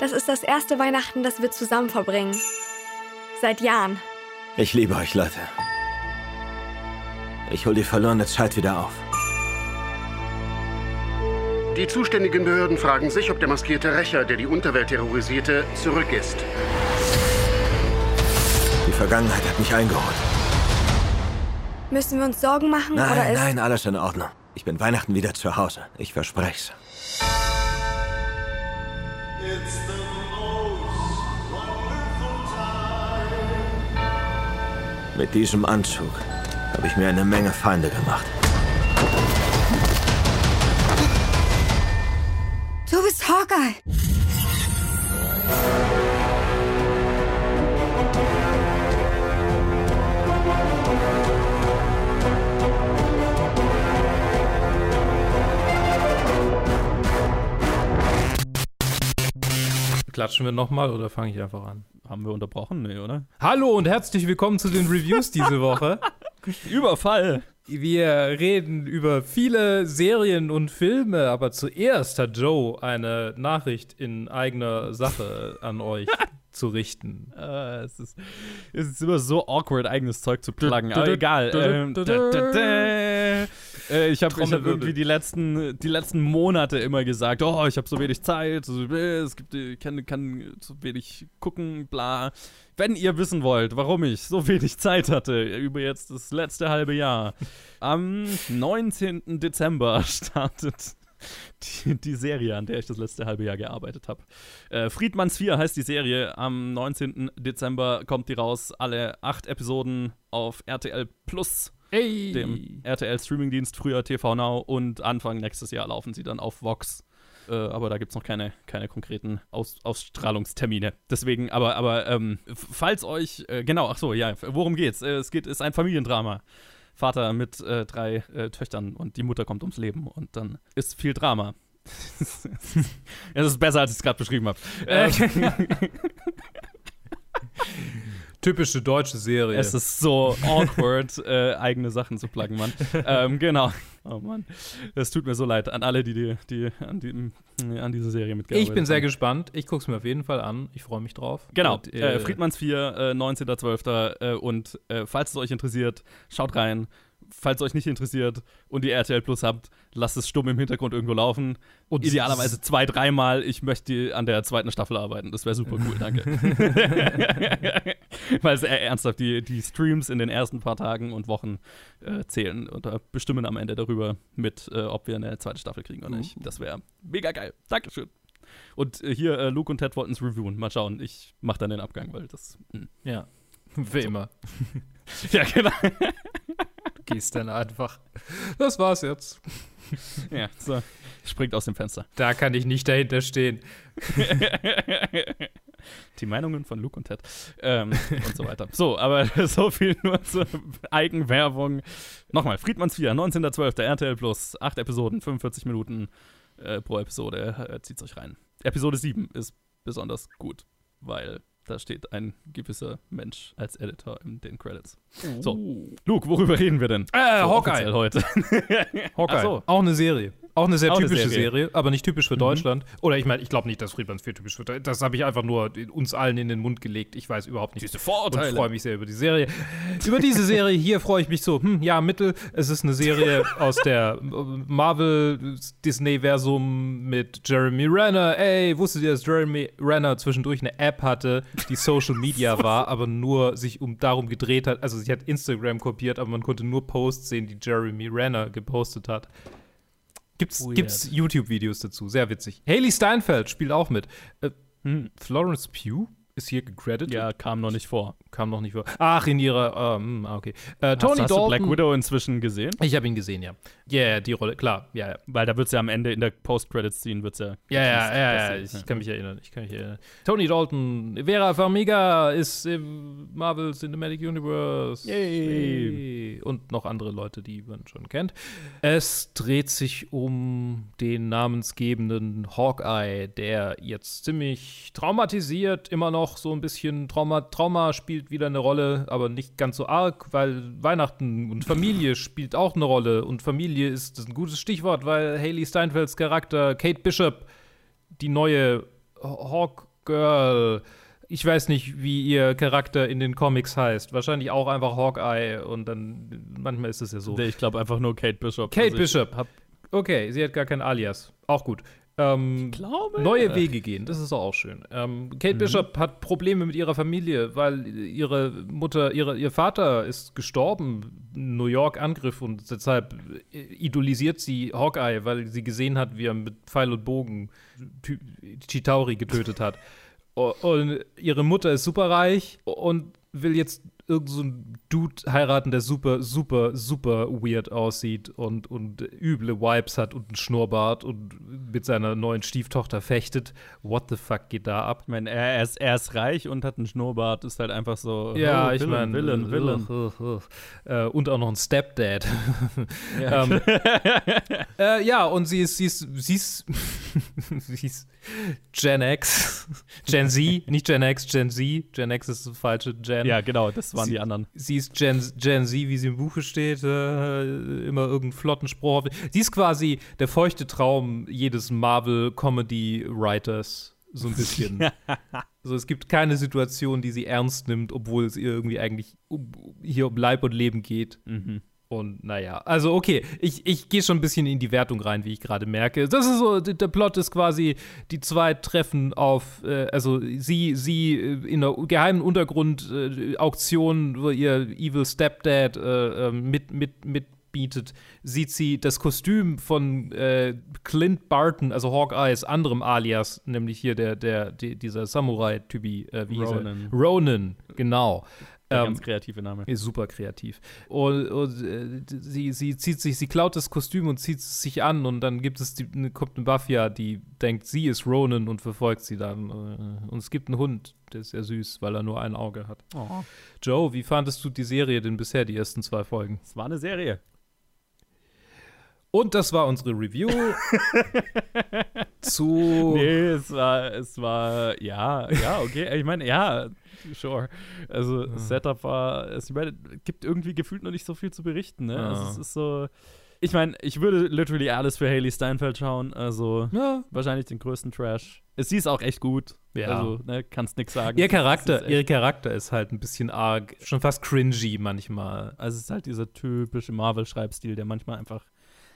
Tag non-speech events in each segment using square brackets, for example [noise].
Das ist das erste Weihnachten, das wir zusammen verbringen. Seit Jahren. Ich liebe euch, Leute. Ich hol die verlorene Zeit wieder auf. Die zuständigen Behörden fragen sich, ob der maskierte Rächer, der die Unterwelt terrorisierte, zurück ist. Die Vergangenheit hat mich eingeholt. Müssen wir uns Sorgen machen Nein, oder ist nein, alles in Ordnung. Ich bin Weihnachten wieder zu Hause. Ich verspreche es. Mit diesem Anzug habe ich mir eine Menge Feinde gemacht. Du bist Hawkeye. Klatschen wir nochmal oder fange ich einfach an? Haben wir unterbrochen? Nee, oder? Hallo und herzlich willkommen zu den Reviews diese Woche. [laughs] Überfall! Wir reden über viele Serien und Filme, aber zuerst hat Joe eine Nachricht in eigener Sache an euch [laughs] zu richten. Äh, es, ist, es ist immer so awkward, eigenes Zeug zu pluggen. Aber egal. Ähm. Äh, ich habe hab irgendwie die letzten, die letzten Monate immer gesagt, oh, ich habe so wenig Zeit, äh, es gibt, ich kann, kann so wenig gucken, bla. Wenn ihr wissen wollt, warum ich so wenig Zeit hatte über jetzt das letzte halbe Jahr, am 19. Dezember [laughs] startet die, die, Serie, an der ich das letzte halbe Jahr gearbeitet habe. Äh, Friedmanns 4 heißt die Serie. Am 19. Dezember kommt die raus. Alle acht Episoden auf RTL Plus, Hey! dem RTL-Streamingdienst, früher TV Now. Und Anfang nächstes Jahr laufen sie dann auf Vox. Äh, aber da gibt es noch keine, keine konkreten Aus, Ausstrahlungstermine. Deswegen, aber, aber ähm, falls euch, äh, genau, ach so, ja, worum geht's? Äh, es geht, ist ein Familiendrama. Vater mit äh, drei äh, Töchtern und die Mutter kommt ums Leben und dann ist viel Drama. [laughs] Es ist besser, als ich es gerade beschrieben habe. [laughs] Äh, Typische deutsche Serie. es ist so awkward, [laughs] äh, eigene Sachen zu pluggen, Mann. ähm, genau. Oh Mann. Es tut mir so leid an alle, die, die, die an, die, an diese Serie mitgearbeitet ich bin sehr haben. gespannt. Ich gucke es mir auf jeden Fall an. Ich freue mich drauf. Genau, Und, äh, Friedmanns 4, äh, 19.12. Äh, und äh, falls es euch interessiert, schaut rein. Falls euch nicht interessiert und ihr RTL Plus habt, lasst es stumm im Hintergrund irgendwo laufen. Und Idealerweise zwei, dreimal. Ich möchte an der zweiten Staffel arbeiten. Das wäre super cool, danke. [laughs] Weil es äh, ernsthaft die, die Streams in den ersten paar Tagen und Wochen äh, zählen und äh, bestimmen am Ende darüber mit, äh, ob wir eine zweite Staffel kriegen oder nicht. Das wäre mega geil. Dankeschön. Und äh, hier, äh, Luke und Ted wollten es reviewen. Mal schauen. Ich mache dann den Abgang, weil das. mh. Ja. Wie immer. [laughs] Ja, genau. Gehst dann einfach. Das war's jetzt. [laughs] ja, so. Springt aus dem Fenster. Da kann ich nicht dahinter stehen. [laughs] Die Meinungen von Luke und Ted. Ähm, und so weiter. So, aber [laughs] so viel nur zur Eigenwerbung. Nochmal, Friedmanns 4, 19.12. RTL Plus, 8 Episoden, 45 Minuten äh, pro Episode. Äh, zieht's euch rein. Episode 7 ist besonders gut, weil da steht ein gewisser Mensch als Editor in den Credits. So, Luke, worüber reden wir denn? Äh, So Hawkeye. heute. [laughs] Hawkeye. So. Auch eine Serie. Auch eine sehr Auch eine typische Serie. Serie. aber nicht typisch für Deutschland. Oder ich meine, ich glaube nicht, dass Friedmanns 4 typisch für Deutschland Das habe ich einfach nur uns allen in den Mund gelegt. Ich weiß überhaupt nicht. Diese Und Vorurteile. freue mich sehr über die Serie. Über diese Serie hier freue ich mich so, hm, ja, mittel. Es ist eine Serie [laughs] aus der Marvel-Disney-Versum mit Jeremy Renner. Ey, wusstet ihr, dass Jeremy Renner zwischendurch eine App hatte, die Social Media [laughs] war, aber nur sich um darum gedreht hat? Also, sie hat Instagram kopiert, aber man konnte nur Posts sehen, die Jeremy Renner gepostet hat. Gibt's, Weird. gibt's YouTube-Videos dazu, sehr witzig. Haley Steinfeld spielt auch mit. Äh, Hm. Florence Pugh ist hier gecredited. Ja, kam noch nicht vor. Kam noch nicht vor. Ach, in ihrer, ähm, okay. Äh, Tony hast, hast du Dalton. Black Widow inzwischen gesehen? Ich habe ihn gesehen, ja. Ja, yeah, die Rolle, klar, ja, ja. Weil da wird es ja am Ende in der Post-Credit-Scene wird's ja. Ja, ja, ja, ja, ich kann mich erinnern, ich kann mich erinnern. Tony Dalton, Vera Farmiga ist im Marvel Cinematic Universe. Yay. Und noch andere Leute, die man schon kennt. Es dreht sich um den namensgebenden Hawkeye, der jetzt ziemlich traumatisiert, immer noch so ein bisschen Trauma, Trauma spielt wieder eine Rolle, aber nicht ganz so arg, weil Weihnachten und Familie spielt auch eine Rolle. Und Familie ist ein gutes Stichwort, weil Haley Steinfelds Charakter, Kate Bishop, die neue Hawk Girl. Ich weiß nicht, wie ihr Charakter in den Comics heißt. Wahrscheinlich auch einfach Hawkeye und dann manchmal ist es ja so. Ich glaube einfach nur Kate Bishop. Kate also Bishop. Hab, okay, sie hat gar kein Alias. Auch gut. Ähm, glaube. Neue Wege gehen, das ist auch schön. Ähm, Kate mhm. Bishop hat Probleme mit ihrer Familie, weil ihre Mutter, ihre, ihr Vater ist gestorben, New York-Angriff und deshalb idolisiert sie Hawkeye, weil sie gesehen hat, wie er mit Pfeil und Bogen Chitauri getötet hat. Und ihre Mutter ist superreich und will jetzt irgend so ein Dude heiraten, der super, super, super weird aussieht und, und üble Vibes hat und einen Schnurrbart und mit seiner neuen Stieftochter fechtet. What the fuck geht da ab? Ich meine, er, ist, er ist reich und hat einen Schnurrbart, ist halt einfach so. Ja, oh, ich meine. Uh, uh, uh. und auch noch ein Stepdad. [laughs] Ja, ähm, [laughs] äh, ja und sie ist, sie ist, sie ist, [laughs] sie ist Gen X, Gen Z, nicht Gen X, Gen Z. Gen X ist das falsche Gen. Ja, genau, das waren sie, die anderen. Sie ist Gen, Gen Z, wie sie im Buche steht, äh, immer irgendeinen flotten Spruch. Sie ist quasi der feuchte Traum jedes Marvel-Comedy-Writers, so ein bisschen. [laughs] also es gibt keine Situation, die sie ernst nimmt, obwohl es ihr irgendwie eigentlich hier um Leib und Leben geht. Mhm. Und naja, also okay, ich, ich gehe schon ein bisschen in die Wertung rein, wie ich gerade merke. Das ist so, der Plot ist quasi, die zwei treffen auf, äh, also sie, sie äh, in einer geheimen Untergrund-Auktion, äh, wo ihr Evil Stepdad äh, ähm, mit, mit, mit bietet, sieht sie das Kostüm von äh, Clint Barton, also Hawkeyes anderem Alias, nämlich hier der, der, der dieser Samurai-Typi, äh, wie Ronan. Ronan, genau. Ähm, ganz kreative Name. Ist super kreativ. Und, und äh, sie, sie zieht sich, sie klaut das Kostüm und zieht es sich an und dann gibt es die, ne, kommt eine Mafia, die denkt, sie ist Ronan und verfolgt sie dann. Äh, und es gibt einen Hund, der ist sehr süß, weil er nur ein Auge hat. Oh. Joe, wie fandest du die Serie denn bisher, die ersten zwei Folgen? Es war eine Serie. Und das war unsere Review [laughs] zu. Nee, es war, es war, ja, ja, okay. Ich meine, ja, [laughs] sure. Also, ja. Setup war, es gibt irgendwie gefühlt noch nicht so viel zu berichten, ne? Ja. Also, es ist so. Ich meine, ich würde literally alles für Haley Steinfeld schauen. Also, ja. wahrscheinlich den größten Trash. Sie ist auch echt gut. Ja. Also, ne, kannst nix sagen. Ihr Charakter, ihr Charakter ist halt ein bisschen arg, schon fast cringy manchmal. Also, es ist halt dieser typische Marvel-Schreibstil, der manchmal einfach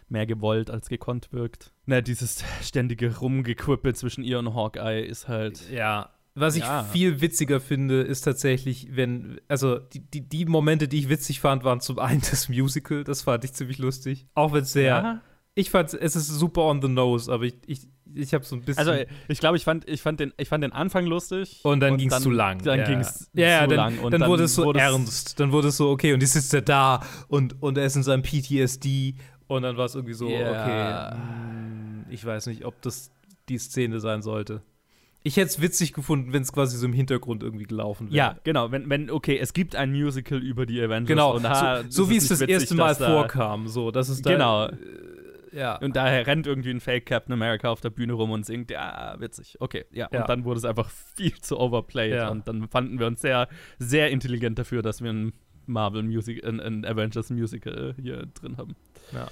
mehr gewollt als gekonnt wirkt. Na, dieses ständige Rumgequippe zwischen ihr und Hawkeye ist halt. Ja. Was ich ja. viel witziger finde, ist tatsächlich, wenn, also die, die, die, Momente, die ich witzig fand, waren zum einen das Musical, das fand ich ziemlich lustig. Auch wenn es sehr, ja. ich fand, es ist super on the nose, aber ich, ich, ich habe so ein bisschen. Also ich glaube, ich fand, ich, fand den, ich fand den Anfang lustig. Und dann ging es zu lang. Dann ja. ging es ja, zu dann, lang. Und dann, dann wurde es so ernst. Dann wurde es so, okay, und jetzt sitzt er da und, und er ist in seinem PTSD und dann war es irgendwie so, yeah. okay, hm, ich weiß nicht, ob das die Szene sein sollte. Ich hätte es witzig gefunden, wenn es quasi so im Hintergrund irgendwie gelaufen wäre. Ja, genau. Wenn, wenn, okay, es gibt ein Musical über die Avengers. Genau, und, ah, so, so wie es das witzig, erste Mal vorkam. So, das ist da, Genau. Äh, ja. Und daher rennt irgendwie ein Fake Captain America auf der Bühne rum und singt, ja, witzig. Okay, ja. ja. Und dann wurde es einfach viel zu overplayed. Ja. Und dann fanden wir uns sehr, sehr intelligent dafür, dass wir ein Marvel Music, ein, ein Avengers Musical hier drin haben. Ja.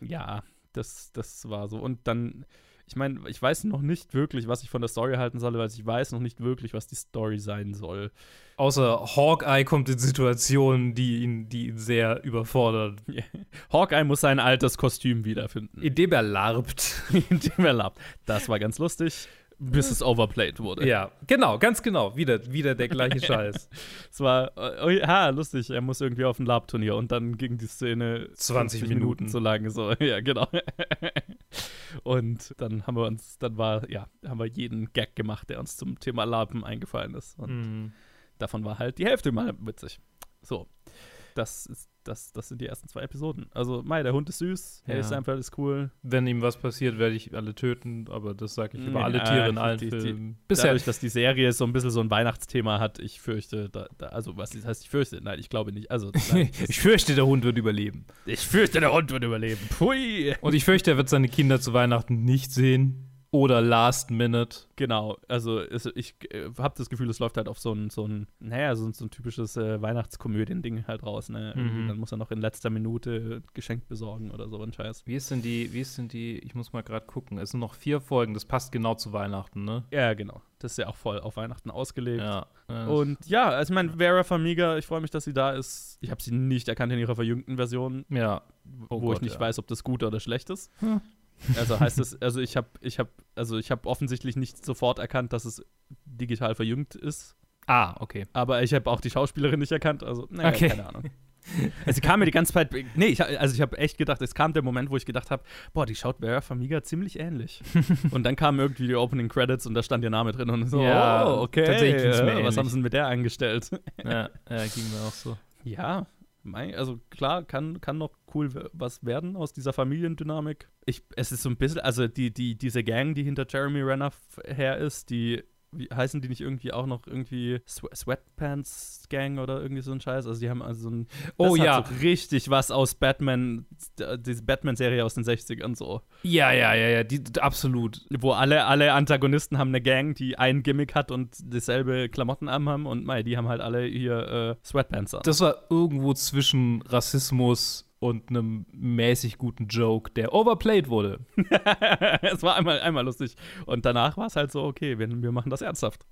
Ja, das, das war so. Und dann, ich meine, ich weiß noch nicht wirklich, was ich von der Story halten soll, weil ich weiß noch nicht wirklich, was die Story sein soll. Außer Hawkeye kommt in Situationen, die ihn, die ihn sehr überfordern. [laughs] Yeah. Hawkeye muss sein altes Kostüm wiederfinden. Indem er larpt. [laughs] Indem er larpt. Das war ganz lustig bis es overplayed wurde. Ja, genau, ganz genau. Wieder, wieder der gleiche [laughs] Scheiß. es war, oh, ja, lustig. Er muss irgendwie auf ein Lab-Turnier und dann ging die Szene 20 Minuten. Minuten so lange. So, [laughs] ja, genau. [laughs] und dann haben wir uns, dann war, ja, haben wir jeden Gag gemacht, der uns zum Thema Lapen eingefallen ist. Und mm. davon war halt die Hälfte mal witzig. So. Das ist das, das sind die ersten zwei Episoden. Also, Mai, der Hund ist süß, ja. Harry Steinfeld ist cool. Wenn ihm was passiert, werde ich alle töten, aber das sage ich über ja, alle Tiere in allen die, Filmen. Die, dadurch, dass die Serie so ein bisschen so ein Weihnachtsthema hat, ich fürchte, da, da, also was heißt ich fürchte? Nein, ich glaube nicht. Also, [laughs] nein, ich fürchte, der Hund wird überleben. Ich fürchte, der Hund wird überleben. Pui. Und ich fürchte, er wird seine Kinder zu Weihnachten nicht sehen. Oder Last Minute. Genau, also es, ich äh, habe das Gefühl, es läuft halt auf so ein, so ein naja, so, so ein typisches äh, Weihnachtskomödien-Ding halt raus. Ne? Mhm. Dann muss er noch in letzter Minute Geschenk besorgen oder so ein Scheiß. Wie ist denn die, wie ist denn die, ich muss mal gerade gucken, es sind noch vier Folgen, das passt genau zu Weihnachten, ne? Ja, genau. Das ist ja auch voll auf Weihnachten ausgelegt. Ja. äh, Und ja, also ich meine, Vera Farmiga, ich freue mich, dass sie da ist. Ich habe sie nicht erkannt in ihrer verjüngten Version, ja. Oh wo Gott, ich nicht ja. weiß, ob das gut oder schlecht ist. Hm. Also heißt es, also ich habe, ich habe, also ich habe offensichtlich nicht sofort erkannt, dass es digital verjüngt ist. Ah, okay. Aber ich habe auch die Schauspielerin nicht erkannt, also naja, Okay. keine Ahnung. [laughs] Also sie kam mir die ganze Zeit, nee, ich, also ich habe echt gedacht, es kam der Moment, wo ich gedacht habe, boah, die schaut Vera Farmiga ziemlich ähnlich. [laughs] und dann kamen irgendwie die Opening Credits und da stand ihr Name drin und so, Ja, oh, okay, tatsächlich äh, was ähnlich. haben sie denn mit der angestellt? Ja, ja, ging mir auch so. Ja, also klar, kann, kann noch cool was werden aus dieser Familiendynamik. Ich, es ist so ein bisschen, also die, die, diese Gang, die hinter Jeremy Renner her ist, die, wie heißen die nicht irgendwie auch noch irgendwie Swe Sweatpants Gang oder irgendwie so ein Scheiß? Also die haben also so ein, Oh ja. so richtig was aus Batman, diese Batman-Serie aus den 60ern so. Ja, ja, ja, ja, die, absolut. Wo alle, alle Antagonisten haben eine Gang, die ein Gimmick hat und dieselbe Klamotten anhaben und mei, die haben halt alle hier äh, Sweatpants an. Das war irgendwo zwischen Rassismus und einem mäßig guten Joke, der overplayed wurde. [laughs] es war einmal, einmal lustig. Und danach war es halt so, okay, wir, wir machen das ernsthaft.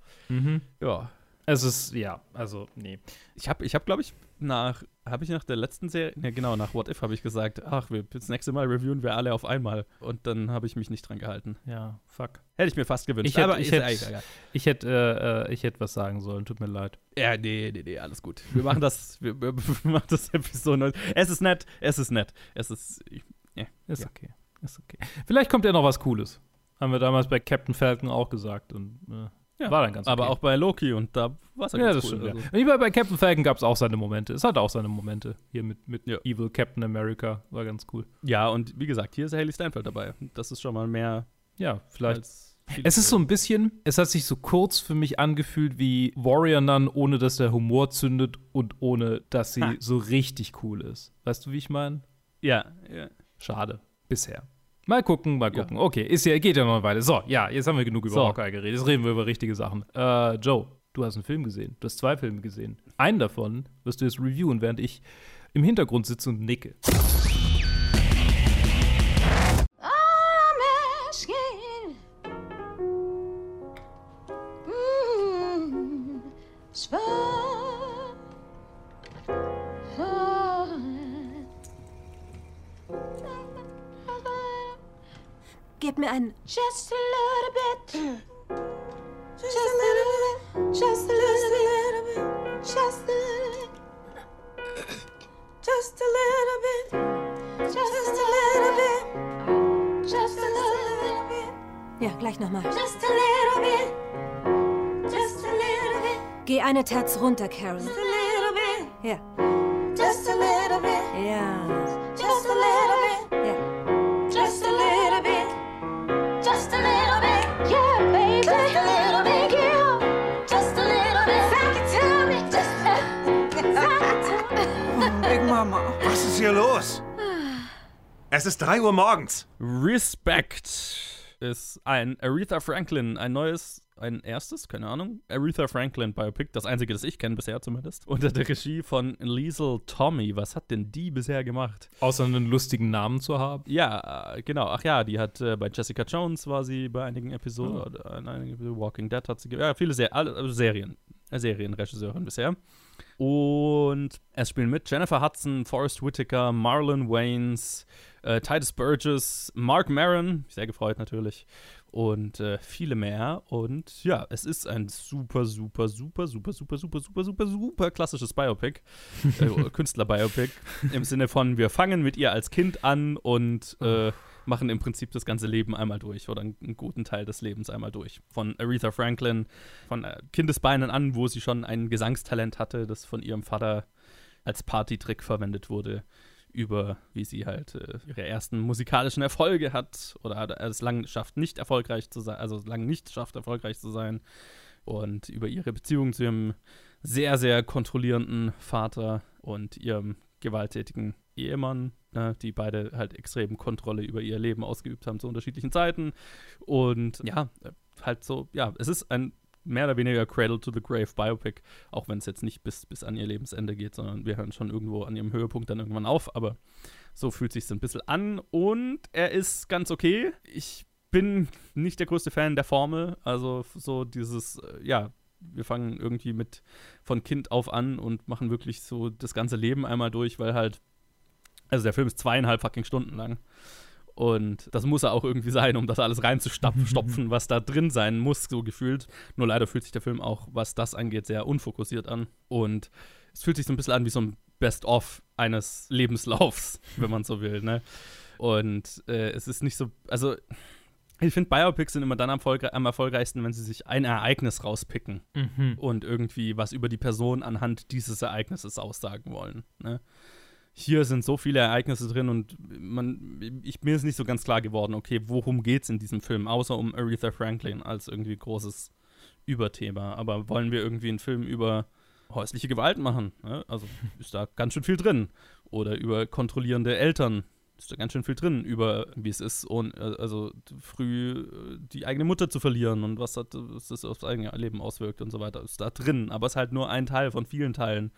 Ja. Es ist, ja, also, nee. Ich habe, ich hab, glaube ich, nach, habe ich nach der letzten Serie, ne, genau, nach What If habe ich gesagt, ach, wir, das nächste Mal reviewen wir alle auf einmal. Und dann habe ich mich nicht dran gehalten. Ja, fuck. Hätte ich mir fast gewünscht. Ich hätte- aber ich hätte-. Ich hätte, äh, äh, ich hätte was sagen sollen, tut mir leid. Ja, nee, nee, nee, alles gut. Wir machen das, wir, wir, [laughs] wir machen das Episode. Es ist nett, es ist nett. Es ist, ich, Ist Ja. okay. Ist okay. Vielleicht kommt ja noch was Cooles. Haben wir damals bei Captain Falcon auch gesagt. Und äh, Ja, war dann ganz okay. aber auch bei Loki und da war es Ja, ganz das cool. stimmt. also. Ja. Bei, bei Captain Falcon gab es auch seine Momente. Es hatte auch seine Momente. Hier mit, mit Ja. Evil Captain America. War ganz cool. ja, und wie gesagt, hier ist Haley Steinfeld dabei. Das ist schon mal mehr Ja, vielleicht. Es ist so ein bisschen, es hat sich so kurz für mich angefühlt wie Warrior Nun, ohne dass der Humor zündet und ohne dass sie Ha. so richtig cool ist. Weißt du, wie ich meine? Ja, ja. Schade. Bisher. Mal gucken, mal Ja. gucken. Okay, ist ja, geht ja noch eine Weile. So, ja, jetzt haben wir genug über So. Hawkeye geredet. Jetzt reden wir über richtige Sachen. Äh, Joe, du hast einen Film gesehen. Du hast zwei Filme gesehen. Einen davon wirst du jetzt reviewen, während ich im Hintergrund sitze und nicke. Ein. Just a little bit. Just a little bit. Just a little bit. Just a little bit. Just a little bit. Just a little bit. Just a little bit. Ja, gleich nochmal. Just a little bit. Just a little bit. Geh eine Terz runter, Karen. Just a little bit. Ja. Hier los? Es ist 3 Uhr morgens. Respect ist ein Aretha Franklin, ein neues, ein erstes, keine Ahnung, Aretha Franklin Biopic, das einzige, das ich kenne bisher zumindest, [laughs] unter der Regie von Liesel Tommy. Was hat denn die bisher gemacht? Außer einen lustigen Namen zu haben. Ja, äh, genau. Ach ja, die hat äh, bei Jessica Jones war sie bei einigen Episoden, oder in einigen Episoden, Walking Dead hat sie, ja, viele Ser alle, also Serien, äh, Serienregisseurin bisher. Und es spielen mit Jennifer Hudson, Forrest Whitaker, Marlon Waynes, äh, Titus Burgess, Mark Maron, sehr gefreut natürlich, und äh, viele mehr. Und ja, es ist ein super, super, super, super, super, super, super, super, super klassisches Biopic, äh, [laughs] Künstler-Biopic, im Sinne von, wir fangen mit ihr als Kind an und äh, machen im Prinzip das ganze Leben einmal durch oder einen, guten Teil des Lebens einmal durch. Von Aretha Franklin, von äh, Kindesbeinen an, wo sie schon ein Gesangstalent hatte, das von ihrem Vater als Partytrick verwendet wurde, über wie sie halt äh, ihre ersten musikalischen Erfolge hat oder es lang schafft, nicht erfolgreich zu sein, also lang nicht schafft, erfolgreich zu sein. Und über ihre Beziehung zu ihrem sehr, sehr kontrollierenden Vater und ihrem gewalttätigen Ehemann, ne, die beide halt extrem Kontrolle über ihr Leben ausgeübt haben zu unterschiedlichen Zeiten. Und ja, halt so, ja, es ist ein mehr oder weniger Cradle to the Grave Biopic, auch wenn es jetzt nicht bis, bis an ihr Lebensende geht, sondern wir hören schon irgendwo an ihrem Höhepunkt dann irgendwann auf, aber so fühlt sich ein bisschen an und er ist ganz okay. Ich bin nicht der größte Fan der Formel, also so dieses, äh, ja, wir fangen irgendwie mit von Kind auf an und machen wirklich so das ganze Leben einmal durch, weil halt, also der Film ist zweieinhalb fucking Stunden lang. Und das muss er auch irgendwie sein, um das alles reinzustopfen, [laughs] was da drin sein muss, so gefühlt. Nur leider fühlt sich der Film auch, was das angeht, sehr unfokussiert an. Und es fühlt sich so ein bisschen an wie so ein Best-of eines Lebenslaufs, [laughs] wenn man so will. Ne? Und äh, es ist nicht so, also ich finde, Biopics sind immer dann am, am, erfolgreichsten, wenn sie sich ein Ereignis rauspicken mhm. und irgendwie was über die Person anhand dieses Ereignisses aussagen wollen. Ne? Hier sind so viele Ereignisse drin und man, ich, mir ist nicht so ganz klar geworden, okay, worum geht es in diesem Film, außer um Aretha Franklin als irgendwie großes Überthema. Aber wollen wir irgendwie einen Film über häusliche Gewalt machen? Ne? Also [laughs] ist da ganz schön viel drin. Oder über kontrollierende Eltern, ist da ganz schön viel drin über, wie es ist, und, äh, also früh äh, die eigene Mutter zu verlieren und was, hat, was das aufs eigene Leben auswirkt und so weiter, ist da drin. Aber es ist halt nur ein Teil von vielen Teilen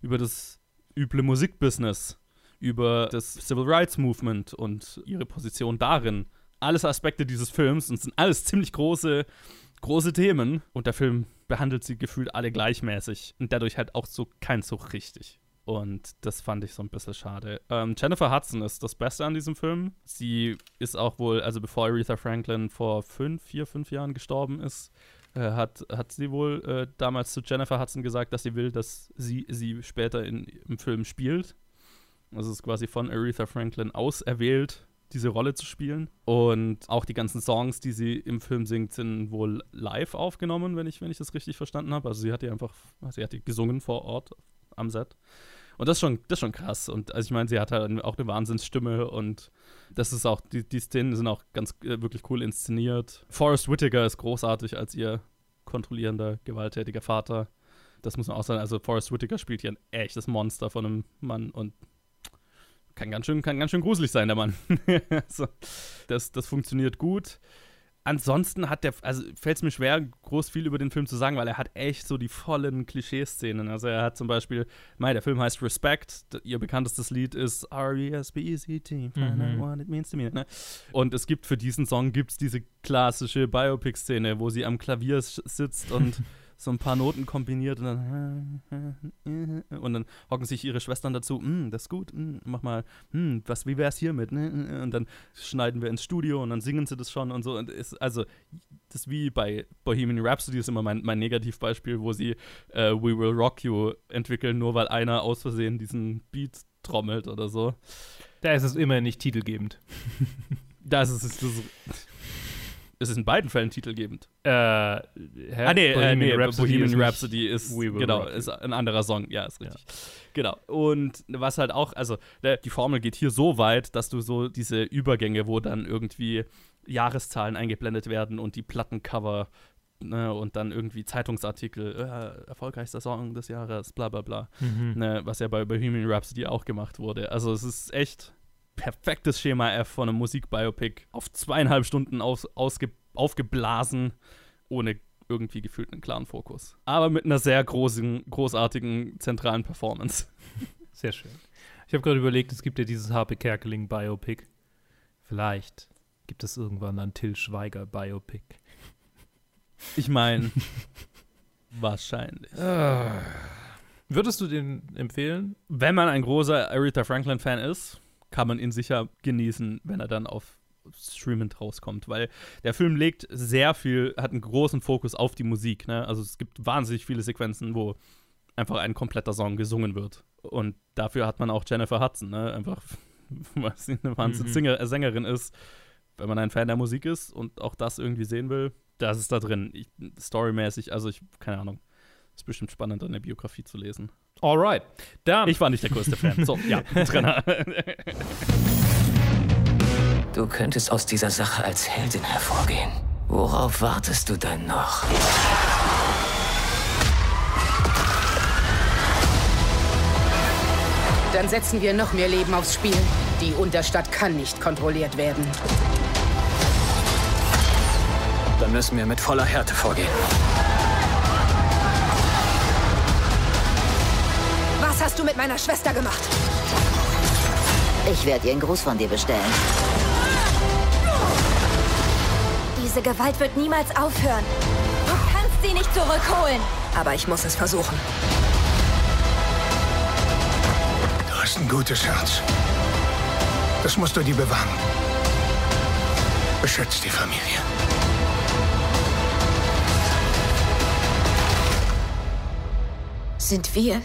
über das üble Musikbusiness, über das Civil Rights Movement und ihre Position darin. Alles Aspekte dieses Films und sind alles ziemlich große, große Themen. Und der Film behandelt sie gefühlt alle gleichmäßig und dadurch halt auch so kein so richtig. Und das fand ich so ein bisschen schade. Ähm, Jennifer Hudson ist das Beste an diesem Film. Sie ist auch wohl, also bevor Aretha Franklin vor fünf, vier, fünf Jahren gestorben ist, äh, hat, hat sie wohl äh, damals zu Jennifer Hudson gesagt, dass sie will, dass sie sie später in, im Film spielt. Also es ist quasi von Aretha Franklin auserwählt, diese Rolle zu spielen. Und auch die ganzen Songs, die sie im Film singt, sind wohl live aufgenommen, wenn ich, wenn ich das richtig verstanden habe. Also sie hat die einfach, sie hat die gesungen vor Ort am Set. Und das ist schon, das ist schon krass. Und also ich meine, sie hat halt auch eine Wahnsinnsstimme und das ist auch, die, die Szenen sind auch ganz äh, wirklich cool inszeniert. Forrest Whitaker ist großartig als ihr kontrollierender, gewalttätiger Vater. Das muss man auch sagen. Also Forrest Whitaker spielt hier ein echtes Monster von einem Mann und kann ganz schön, kann ganz schön gruselig sein, der Mann. [laughs] also, das, das funktioniert gut ansonsten hat der, also fällt es mir schwer, groß viel über den Film zu sagen, weil er hat echt so die vollen Klischeeszenen. Also er hat zum Beispiel, mei, der Film heißt Respect, ihr bekanntestes Lied ist out mhm. what it means to me. Ne? Und es gibt für diesen Song gibt's diese klassische Biopic-Szene, wo sie am Klavier sitzt und [laughs] so ein paar Noten kombiniert und dann [laughs] und dann hocken sich ihre Schwestern dazu, mm, das ist gut, mm, mach mal, mm, was, wie wär's hiermit? Ne? Und dann schneiden wir ins Studio und dann singen sie das schon und so. Und ist, also, das ist wie bei Bohemian Rhapsody ist immer mein, mein Negativbeispiel, wo sie äh, We Will Rock You entwickeln, nur weil einer aus Versehen diesen Beat trommelt oder so. Da ist es immer nicht titelgebend. [laughs] da ist es, das ist, es ist in beiden Fällen titelgebend. Äh, ah, nee, Bohemian, äh, nee, Rhapsody, Bohemian Rhapsody ist, genau, ist ein anderer Song. Ja, ist richtig. Ja. Genau. Und was halt auch, also die Formel geht hier so weit, dass du so diese Übergänge, wo dann irgendwie Jahreszahlen eingeblendet werden und die Plattencover Ne, und dann irgendwie Zeitungsartikel, äh, erfolgreichster Song des Jahres, bla bla bla. Mhm. Ne, was ja bei Bohemian Rhapsody auch gemacht wurde. Also es ist echt perfektes Schema F von einem Musikbiopic auf zweieinhalb Stunden aus, ausge, aufgeblasen, ohne irgendwie gefühlt einen klaren Fokus. Aber mit einer sehr großen, großartigen zentralen Performance. [laughs] Sehr schön. Ich habe gerade überlegt, es gibt ja dieses Harpe Kerkeling Biopic. Vielleicht gibt es irgendwann ein Till Schweiger Biopic. Ich meine, [laughs] wahrscheinlich. Ah. Würdest du den empfehlen? Wenn man ein großer Aretha Franklin-Fan ist, kann man ihn sicher genießen, wenn er dann auf streamend rauskommt, weil der Film legt sehr viel, hat einen großen Fokus auf die Musik. Ne? Also es gibt wahnsinnig viele Sequenzen, wo einfach ein kompletter Song gesungen wird. Und dafür hat man auch Jennifer Hudson, ne? einfach, [laughs] weil sie eine wahnsinnige mhm. Sängerin ist. Wenn man ein Fan der Musik ist und auch das irgendwie sehen will, das ist da drin. Ich, storymäßig, also ich, keine Ahnung. Ist bestimmt spannend, eine Biografie zu lesen. Alright. Dann. Ich war nicht der größte Fan. So, ja, [laughs] Trainer. Du könntest aus dieser Sache als Heldin hervorgehen. Worauf wartest du denn noch? Dann setzen wir noch mehr Leben aufs Spiel. Die Unterstadt kann nicht kontrolliert werden. Dann müssen wir mit voller Härte vorgehen. Hast du mit meiner Schwester gemacht? Ich werde ihr einen Gruß von dir bestellen. Diese Gewalt wird niemals aufhören. Du kannst sie nicht zurückholen. Aber ich muss es versuchen. Du hast ein gutes Herz. Das musst du dir bewahren. Beschützt die Familie. Sind wir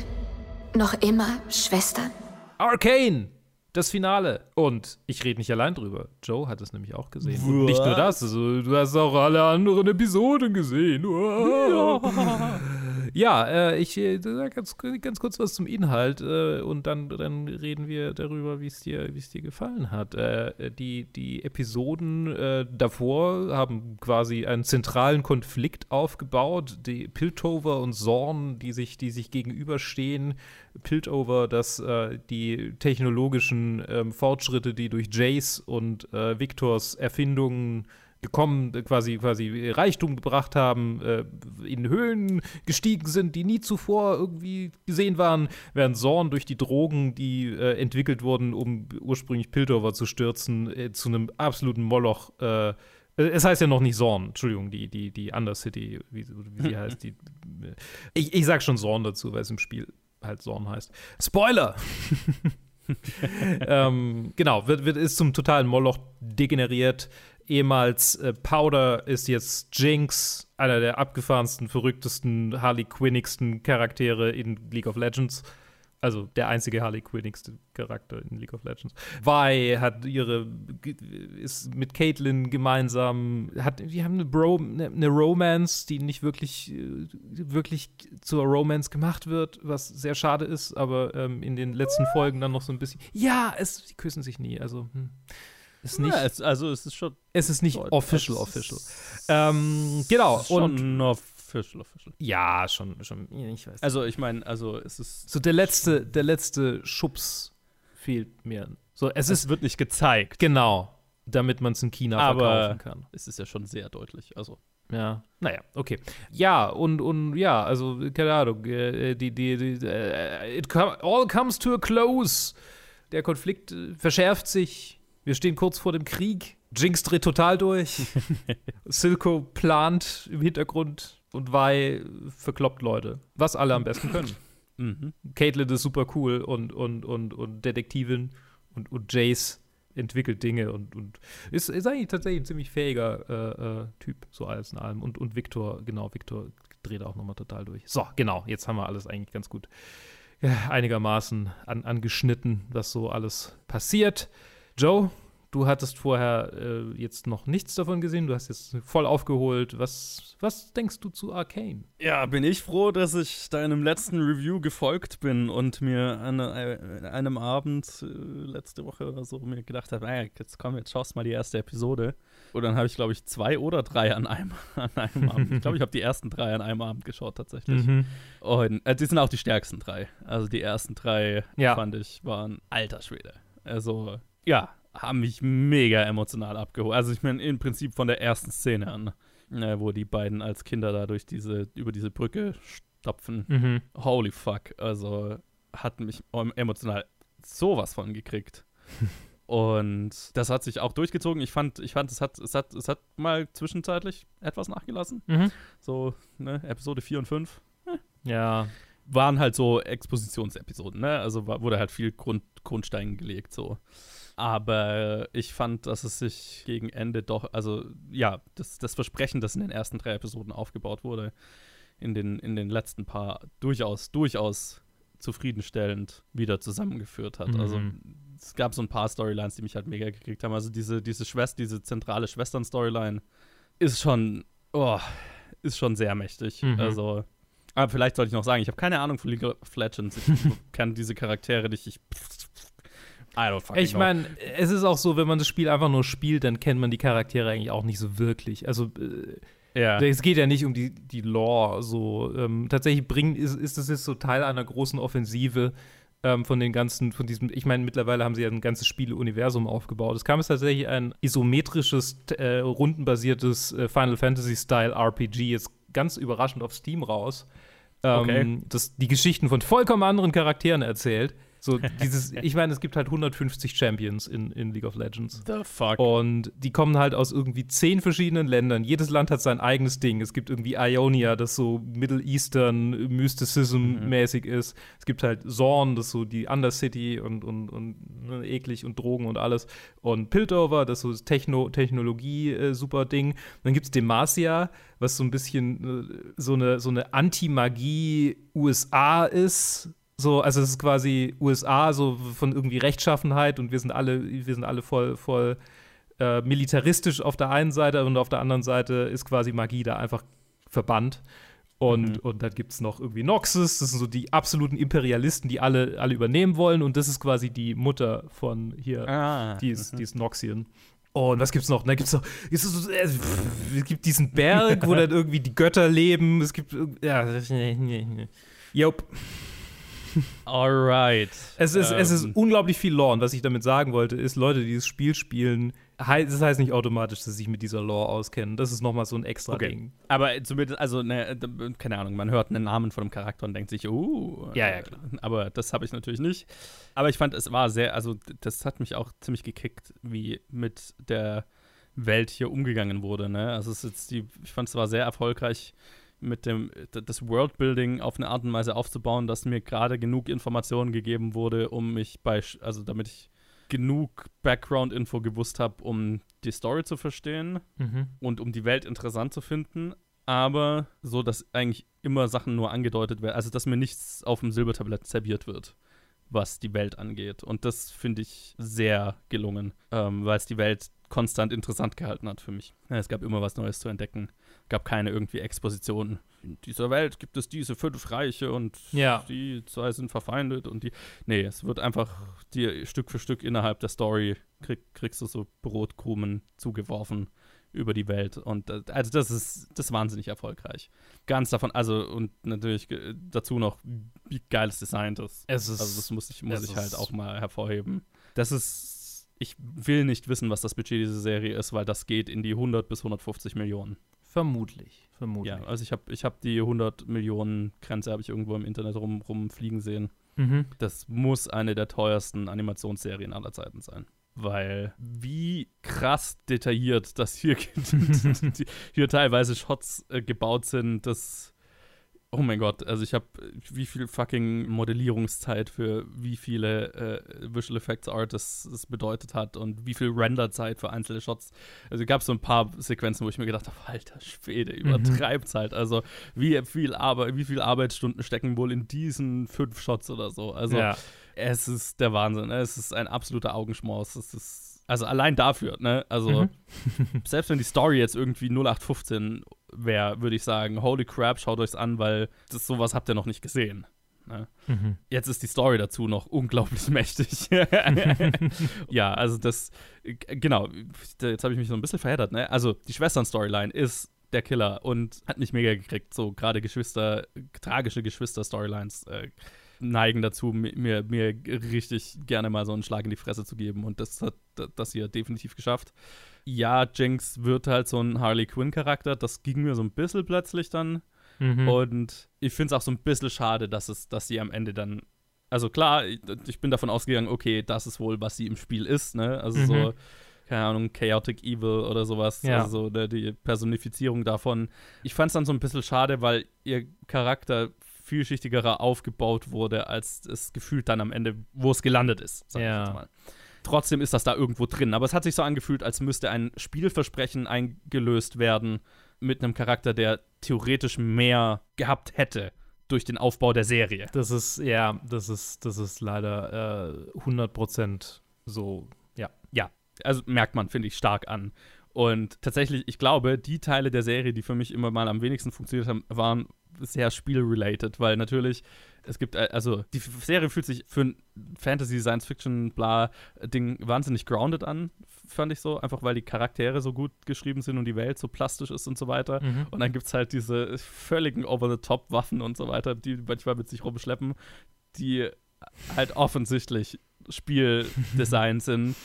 noch immer Schwestern? Arcane! Das Finale. Und ich rede nicht allein drüber. Joe hat es nämlich auch gesehen. Und nicht nur das, also, du hast auch alle anderen Episoden gesehen. Ja, [laughs] ja äh, ich äh, sag ganz, ganz kurz was zum Inhalt äh, und dann, dann reden wir darüber, wie es dir, wie's dir gefallen hat. Äh, die, die Episoden äh, davor haben quasi einen zentralen Konflikt aufgebaut. Die Piltover und Zorn, die sich, die sich gegenüberstehen. Piltover, dass äh, die technologischen ähm, Fortschritte, die durch Jace und äh, Victors Erfindungen gekommen, äh, quasi, quasi Reichtum gebracht haben, äh, in Höhen gestiegen sind, die nie zuvor irgendwie gesehen waren, während Zorn durch die Drogen, die äh, entwickelt wurden, um ursprünglich Piltover zu stürzen, äh, zu einem absoluten Moloch äh, es heißt ja noch nicht Zorn, Entschuldigung, die, die, die Undercity, wie, wie sie heißt. Die, ich, ich sag schon Zorn dazu, weil es im Spiel halt Zorn heißt. Spoiler! [laughs] [laughs] ähm, genau, wird, wird, ist zum totalen Moloch degeneriert. Ehemals äh, Powder ist jetzt Jinx, einer der abgefahrensten, verrücktesten, Harley Quinnigsten Charaktere in League of Legends. Also der einzige Harley Quinnigste Charakter in League of Legends. Vi hat ihre, ist mit Caitlyn gemeinsam, hat, die haben eine, Bro, eine, eine Romance, die nicht wirklich, wirklich zur Romance gemacht wird, was sehr schade ist, aber ähm, in den letzten Folgen dann noch so ein bisschen, ja, es, die küssen sich nie, also, hm. Ist nicht, ja, es, also es ist schon. Es ist nicht official, official. Ähm, genau. Schon und official, official. Ja, schon, schon. Ich weiß. Also ich meine, also es ist. So der letzte, der letzte Schubs fehlt mir. So, es, Es ist wird nicht gezeigt. genau, damit man es in China Aber verkaufen kann. es ist ja schon sehr deutlich. Also. Ja, naja, okay. Ja, und, und ja, also, keine Ahnung, äh, die, die, die äh, it com all comes to a close. Der Konflikt äh, verschärft sich. Wir stehen kurz vor dem Krieg. Jinx dreht total durch. [laughs] Silco plant im Hintergrund und Vi verkloppt Leute. Was alle am besten können. Mhm. Caitlyn ist super cool und, und, und, und Detektivin und, und Jace entwickelt Dinge und, und ist, ist eigentlich tatsächlich ein ziemlich fähiger äh, äh, Typ, so alles in allem. Und, und Victor, genau, Victor dreht auch nochmal total durch. So, genau, jetzt haben wir alles eigentlich ganz gut ja, einigermaßen an, angeschnitten, was so alles passiert. Joe, du hattest vorher äh, jetzt noch nichts davon gesehen, du hast jetzt voll aufgeholt. Was, was denkst du zu Arcane? Ja, bin ich froh, dass ich deinem letzten Review gefolgt bin und mir an äh, einem Abend äh, letzte Woche oder so mir gedacht habe, naja, jetzt komm, jetzt schaust mal die erste Episode. Und dann habe ich, glaube ich, zwei oder drei an einem, [laughs] an einem Abend. Ich glaube, ich habe die ersten drei an einem Abend geschaut tatsächlich. Mhm. Und äh, die sind auch die stärksten drei. Also die ersten drei, Ja. fand ich, waren alter Schwede. Also, ja, haben mich mega emotional abgeholt. Also ich meine, im Prinzip von der ersten Szene an, äh, wo die beiden als Kinder da durch diese, über diese Brücke stapfen. Mhm. Holy fuck. Also hat mich em- emotional sowas von gekriegt. [laughs] Und das hat sich auch durchgezogen. Ich fand, ich fand, es hat, es hat, es hat mal zwischenzeitlich etwas nachgelassen. Mhm. So, ne, Episode 4 und 5 Ja, waren halt so Expositionsepisoden, ne? Also war, wurde halt viel Grund, Grundstein gelegt, so. Aber ich fand, dass es sich gegen Ende doch, also ja, das, das Versprechen, das in den ersten drei Episoden aufgebaut wurde, in den, in den letzten paar durchaus, durchaus zufriedenstellend wieder zusammengeführt hat. Mhm. Also es gab so ein paar Storylines, die mich halt mega gekriegt haben. Also diese, diese Schwester, diese zentrale Schwestern-Storyline ist schon, oh, ist schon sehr mächtig. Mhm. Also, aber vielleicht sollte ich noch sagen, ich habe keine Ahnung von League of Legends. Ich [laughs] kann diese Charaktere nicht. Ich, fucking ich meine, es ist auch so, wenn man das Spiel einfach nur spielt, dann kennt man die Charaktere eigentlich auch nicht so wirklich. Also, äh, Ja. es geht ja nicht um die, die Lore. So, ähm, tatsächlich bringt, ist, ist das jetzt so Teil einer großen Offensive, ähm, von den ganzen, von diesem, ich meine, mittlerweile haben sie ja ein ganzes Spieleuniversum aufgebaut. Es kam jetzt tatsächlich ein isometrisches, äh, rundenbasiertes äh, Final Fantasy-Style RPG, jetzt ganz überraschend auf Steam raus. Ähm, Okay. das die Geschichten von vollkommen anderen Charakteren erzählt. So dieses, ich meine, es gibt halt 150 Champions in, in League of Legends. The fuck? Und die kommen halt aus irgendwie zehn verschiedenen Ländern. Jedes Land hat sein eigenes Ding. Es gibt irgendwie Ionia, das so Middle Eastern Mysticism-mäßig ist. Es gibt halt Zorn, das so die Undercity und, und, und ne, eklig und Drogen und alles. Und Piltover, das so das Techno Technologie-super Ding. Dann gibt es Demacia, was so ein bisschen äh, so eine, so eine Anti-Magie-USA ist. So, also es ist quasi USA so von irgendwie Rechtschaffenheit und wir sind alle, wir sind alle voll, voll äh, militaristisch auf der einen Seite und auf der anderen Seite ist quasi Magie da einfach verbannt. Und, und dann gibt es noch irgendwie Noxus, das sind so die absoluten Imperialisten, die alle, alle übernehmen wollen. Und das ist quasi die Mutter von hier, Ah, die, ist, die ist Noxian. Und was gibt's noch? Da gibt's noch, gibt's so, äh, es gibt diesen Berg, wo dann irgendwie die Götter leben. Es gibt, ja. [laughs] Jupp. Alright. Es ist, es ist Ähm, unglaublich viel Lore. Und was ich damit sagen wollte, ist, Leute, die dieses Spiel spielen, das heißt nicht automatisch, dass sie sich mit dieser Lore auskennen. Das ist nochmal so ein extra Okay. Ding. Aber zumindest, also, ne, keine Ahnung, man hört einen Namen von einem Charakter und denkt sich, uh. Ja, ja, äh, klar. Aber das habe ich natürlich nicht. Aber ich fand, es war sehr, also, das hat mich auch ziemlich gekickt, wie mit der Welt hier umgegangen wurde, ne? Also, es ist jetzt die, ich fand, es war sehr erfolgreich mit dem, das Worldbuilding auf eine Art und Weise aufzubauen, dass mir gerade genug Informationen gegeben wurde, um mich bei, also damit ich genug Background-Info gewusst habe, um die Story zu verstehen Mhm. und um die Welt interessant zu finden, aber so, dass eigentlich immer Sachen nur angedeutet werden, also dass mir nichts auf dem Silbertablett serviert wird, was die Welt angeht. Und das finde ich sehr gelungen, ähm, weil es die Welt konstant interessant gehalten hat für mich. Ja, es gab immer was Neues zu entdecken. Gab keine irgendwie Exposition. In dieser Welt gibt es diese fünf Reiche und Ja. die zwei sind verfeindet und die. Nee, es wird einfach dir Stück für Stück innerhalb der Story krieg, kriegst du so Brotkrumen zugeworfen über die Welt. Und äh, also das ist das ist wahnsinnig erfolgreich. Ganz davon, also und natürlich äh, dazu noch, wie geil es designt ist. Es ist- also das muss ich, muss ich halt auch mal hervorheben. Das ist, ich will nicht wissen, was das Budget dieser Serie ist, weil das geht in die 100 bis 150 Millionen. Vermutlich. Vermutlich. Ja, also ich habe ich hab die 100 Millionen Grenze habe ich irgendwo im Internet rum, rumfliegen sehen. Mhm. Das muss eine der teuersten Animationsserien aller Zeiten sein. Weil wie krass detailliert das hier, [laughs] hier teilweise Shots äh, gebaut sind, das Oh mein Gott, also ich habe wie viel fucking Modellierungszeit für wie viele äh, Visual Effects Artists es bedeutet hat und wie viel Renderzeit für einzelne Shots. Also gab es so ein paar Sequenzen, wo ich mir gedacht habe, alter Schwede, übertreibt's halt. Also wie viel Arbeit, wie viel Arbeitsstunden stecken wohl in diesen fünf Shots oder so. Also Ja. es ist der Wahnsinn. ne? Es ist ein absoluter Augenschmaus. Es ist also allein dafür, ne? Also Mhm. selbst wenn die Story jetzt irgendwie 0815 wäre, würde ich sagen, holy crap, schaut euch's an, weil das sowas habt ihr noch nicht gesehen. Ne? Mhm. Jetzt ist die Story dazu noch unglaublich [laughs] mächtig. [laughs] ja, also das, g- genau, jetzt habe ich mich so ein bisschen verheddert, ne? Also die Schwestern-Storyline ist der Killer und hat mich mega gekriegt. So gerade Geschwister, tragische Geschwister-Storylines äh, neigen dazu, mi- mir, mir richtig gerne mal so einen Schlag in die Fresse zu geben und das hat das hier definitiv geschafft. Ja, Jinx wird halt so ein Harley Quinn-Charakter, das ging mir so ein bisschen plötzlich dann. Mhm. Und ich finde es auch so ein bisschen schade, dass, es, dass sie am Ende dann. Also klar, ich, ich bin davon ausgegangen, okay, das ist wohl, was sie im Spiel ist, ne? Also Mhm. so, keine Ahnung, Chaotic Evil oder sowas. Ja. Also so ne, die Personifizierung davon. Ich fand es dann so ein bisschen schade, weil ihr Charakter vielschichtigerer aufgebaut wurde, als es gefühlt dann am Ende, wo es gelandet ist, sag Ja. ich jetzt mal. Trotzdem ist das da irgendwo drin. Aber es hat sich so angefühlt, als müsste ein Spielversprechen eingelöst werden mit einem Charakter, der theoretisch mehr gehabt hätte durch den Aufbau der Serie. Das ist, ja, das ist, das ist leider äh, 100% so, ja. Ja, also merkt man, finde ich, stark an. Und tatsächlich, ich glaube, die Teile der Serie, die für mich immer mal am wenigsten funktioniert haben, waren sehr spielrelated, weil natürlich es gibt, äh, also die Serie fühlt sich für ein Fantasy, Science Fiction, bla Ding wahnsinnig grounded an, fand ich so, einfach weil die Charaktere so gut geschrieben sind und die Welt so plastisch ist und so weiter. Mhm. Und dann gibt es halt diese völligen Over-the-Top-Waffen und so weiter, die manchmal mit sich rumschleppen, die halt offensichtlich Spieldesign sind,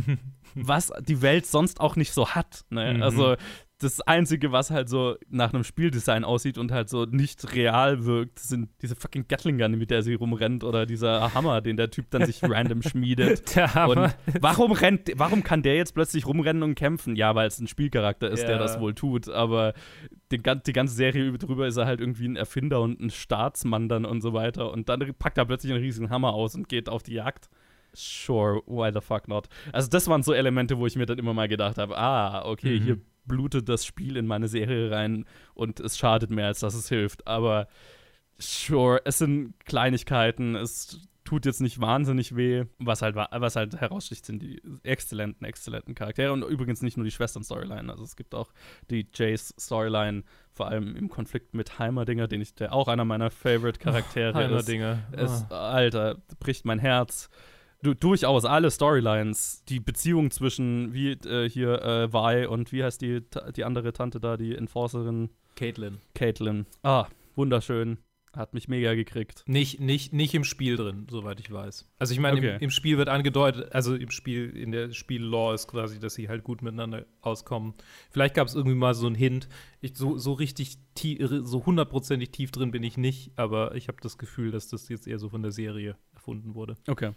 [laughs] was die Welt sonst auch nicht so hat. Ne? Mhm. Also das Einzige, was halt so nach einem Spieldesign aussieht und halt so nicht real wirkt, sind diese fucking Gatling Gun, mit der sie rumrennt oder dieser Hammer, den der Typ dann sich [laughs] random schmiedet. Der Hammer. Und warum rennt, warum kann der jetzt plötzlich rumrennen und kämpfen? Ja, weil es ein Spielcharakter ist, der Ja. das wohl tut, aber die, die ganze Serie drüber ist er halt irgendwie ein Erfinder und ein Staatsmann dann und so weiter und dann packt er plötzlich einen riesigen Hammer aus und geht auf die Jagd. Sure, why the fuck not? Also das waren so Elemente, wo ich mir dann immer mal gedacht habe, ah, okay, Mhm. hier blutet das Spiel in meine Serie rein und es schadet mehr, als dass es hilft. Aber sure, es sind Kleinigkeiten, es tut jetzt nicht wahnsinnig weh. Was halt, wa- was halt heraussticht, sind die exzellenten, exzellenten Charaktere. Und übrigens nicht nur die Schwestern-Storyline. Also es gibt auch die Jace-Storyline, vor allem im Konflikt mit Heimerdinger, den ich, der auch einer meiner Favorite-Charaktere [laughs] ist. Heimerdinger. Es, Ah. Alter, bricht mein Herz. Du, durchaus alle Storylines, die Beziehung zwischen wie äh, hier äh, Vi und wie heißt die, die andere Tante da, die Enforcerin? Caitlin. Caitlin. Ah, wunderschön. Hat mich mega gekriegt. Nicht, nicht, nicht im Spiel drin, soweit ich weiß. Also ich meine, Okay. im, im Spiel wird angedeutet, also im Spiel, in der Spiel-Law ist quasi, dass sie halt gut miteinander auskommen. Vielleicht gab es irgendwie mal so einen Hint. Ich, so, so richtig, tie- so hundertprozentig tief drin bin ich nicht, aber ich habe das Gefühl, dass das jetzt eher so von der Serie erfunden wurde. Okay.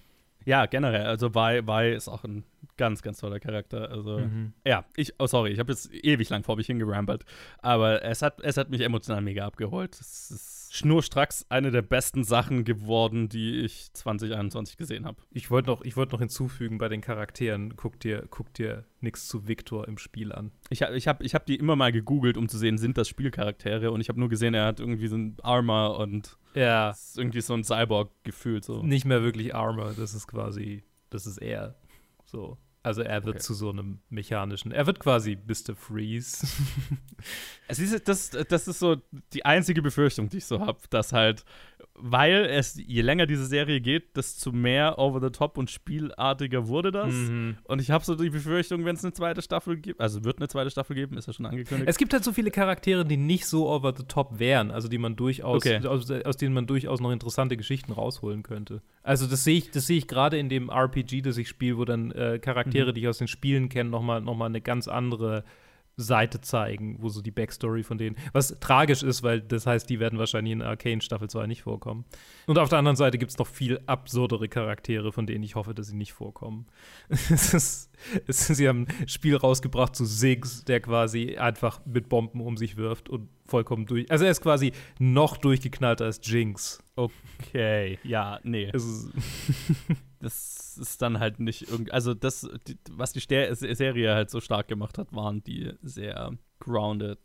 Ja, generell. Also Vi, Vi ist auch ein ganz, ganz toller Charakter. Also, Mhm. ja, ich, oh sorry, ich habe jetzt ewig lang vor mich hingerambelt. Aber es hat, es hat mich emotional mega abgeholt. Es ist schnurstracks eine der besten Sachen geworden, die ich 2021 gesehen habe. Ich wollte noch, ich wollt noch hinzufügen bei den Charakteren, guck dir, guck dir nichts zu Victor im Spiel an. Ich habe ich hab, ich hab die immer mal gegoogelt, um zu sehen, sind das Spielcharaktere. Und ich habe nur gesehen, er hat irgendwie so ein Armor und Ja. ist irgendwie so ein Cyborg gefühlt. So. Nicht mehr wirklich Armor, das ist quasi, das ist er. So. Also er wird Okay. zu so einem mechanischen, er wird quasi Mr. Freeze. [laughs] Es ist, das, das ist so die einzige Befürchtung, die ich so habe, dass halt, weil es, je länger diese Serie geht, desto mehr over the top und spielartiger wurde das. Mhm. Und ich habe so die Befürchtung, wenn es eine zweite Staffel gibt, also wird eine zweite Staffel geben, ist ja schon angekündigt. Es gibt halt so viele Charaktere, die nicht so over the top wären, also die man durchaus, Okay. aus, aus denen man durchaus noch interessante Geschichten rausholen könnte. Also das sehe ich, das sehe ich gerade in dem RPG, das ich spiele, wo dann äh, Charaktere, Mhm. die ich aus den Spielen kenne, noch mal, noch mal eine ganz andere Seite zeigen, wo so die Backstory von denen, was tragisch ist, weil das heißt, die werden wahrscheinlich in Arcane Staffel 2 nicht vorkommen. Und auf der anderen Seite gibt es noch viel absurdere Charaktere, von denen ich hoffe, dass sie nicht vorkommen. [laughs] es ist, es sie haben ein Spiel rausgebracht zu Ziggs, der quasi einfach mit Bomben um sich wirft und vollkommen durch. Also er ist quasi noch durchgeknallter als Jinx. Okay, ja, nee. [laughs] Es das ist dann halt nicht irgendwie, also das, die, was die Ster Serie halt so stark gemacht hat, waren die sehr grounded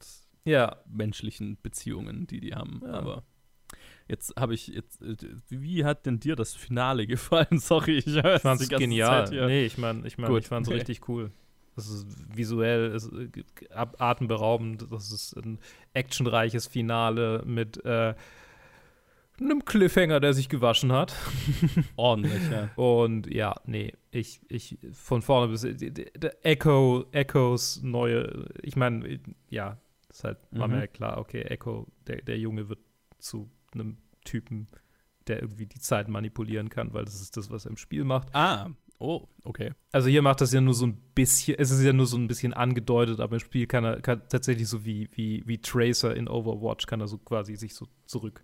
ja. menschlichen Beziehungen, die die haben. Ja. Aber jetzt habe ich jetzt, äh, wie hat denn dir das Finale [laughs] gefallen? Sorry, ich, Ich die ganze genial. Zeit hier. Nee, ich meine, ich, mein, Gut. ich fand's Okay. richtig cool. Das ist visuell, ist äh, atemberaubend. Das ist ein actionreiches Finale mit äh, einem Cliffhanger, der sich gewaschen hat. [laughs] Ordentlich, ja. Und ja, nee, ich, ich von vorne bis Echo, Echos neue, ich meine, ja, ist halt, war Mhm. mir halt klar, okay, Echo, der, der Junge wird zu einem Typen, der irgendwie die Zeit manipulieren kann, weil das ist das, was er im Spiel macht. Ah, oh, okay. Also hier macht das ja nur so ein bisschen, es ist ja nur so ein bisschen angedeutet, aber im Spiel kann er kann tatsächlich so wie, wie, wie Tracer in Overwatch, kann er so quasi sich so zurück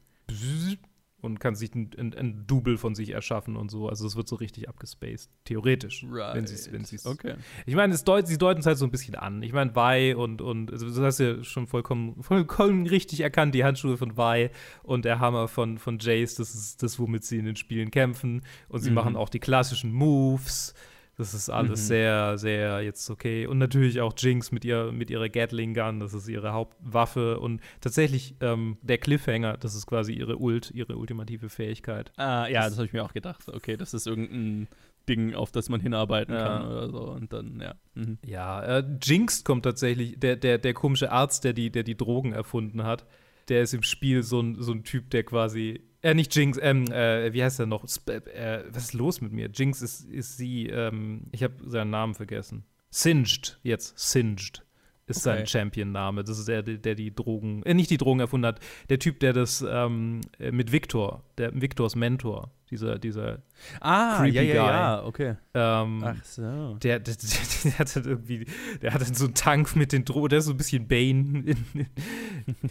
und kann sich ein, ein, ein Double von sich erschaffen und so. Also es wird so richtig abgespaced, theoretisch. Wenn sie's, wenn sie's, Okay. Ich meine, deut, sie deuten es halt so ein bisschen an. Ich meine, Vi und, und also das hast du ja schon vollkommen, [laughs] vollkommen richtig erkannt, die Handschuhe von Vi und der Hammer von, von Jace, das ist das, womit sie in den Spielen kämpfen. Und sie Mhm. machen auch die klassischen Moves. Das ist alles Mhm. sehr, sehr jetzt okay. Und natürlich auch Jinx mit, ihr, mit ihrer Gatling Gun, das ist ihre Hauptwaffe. Und tatsächlich ähm, der Cliffhanger, das ist quasi ihre Ult, ihre ultimative Fähigkeit. Ah, ja, das habe ich mir auch gedacht. Okay, das ist irgendein Ding, auf das man hinarbeiten Ja. kann oder so. Und dann, ja. Mhm. Ja, äh, Jinx kommt tatsächlich, der, der, der komische Arzt, der die, der die Drogen erfunden hat, der ist im Spiel so ein, so ein Typ, der quasi. Äh, nicht Jinx, ähm, äh, wie heißt er noch? Sp äh, was ist los mit mir? Jinx ist, ist sie, ähm, ich habe seinen Namen vergessen. Singed, jetzt, Singed. Ist sein Okay. Champion-Name. Das ist der, der die Drogen, äh, nicht die Drogen erfunden hat, der Typ, der das ähm, äh, mit Victor, der Victors Mentor, dieser, dieser Ah, creepy ja, ja, Guy. ja, okay. Ähm, Ach so. Der, der, der, [laughs] der hatte irgendwie, der hatte so einen Tank mit den Drogen, der ist so ein bisschen Bane.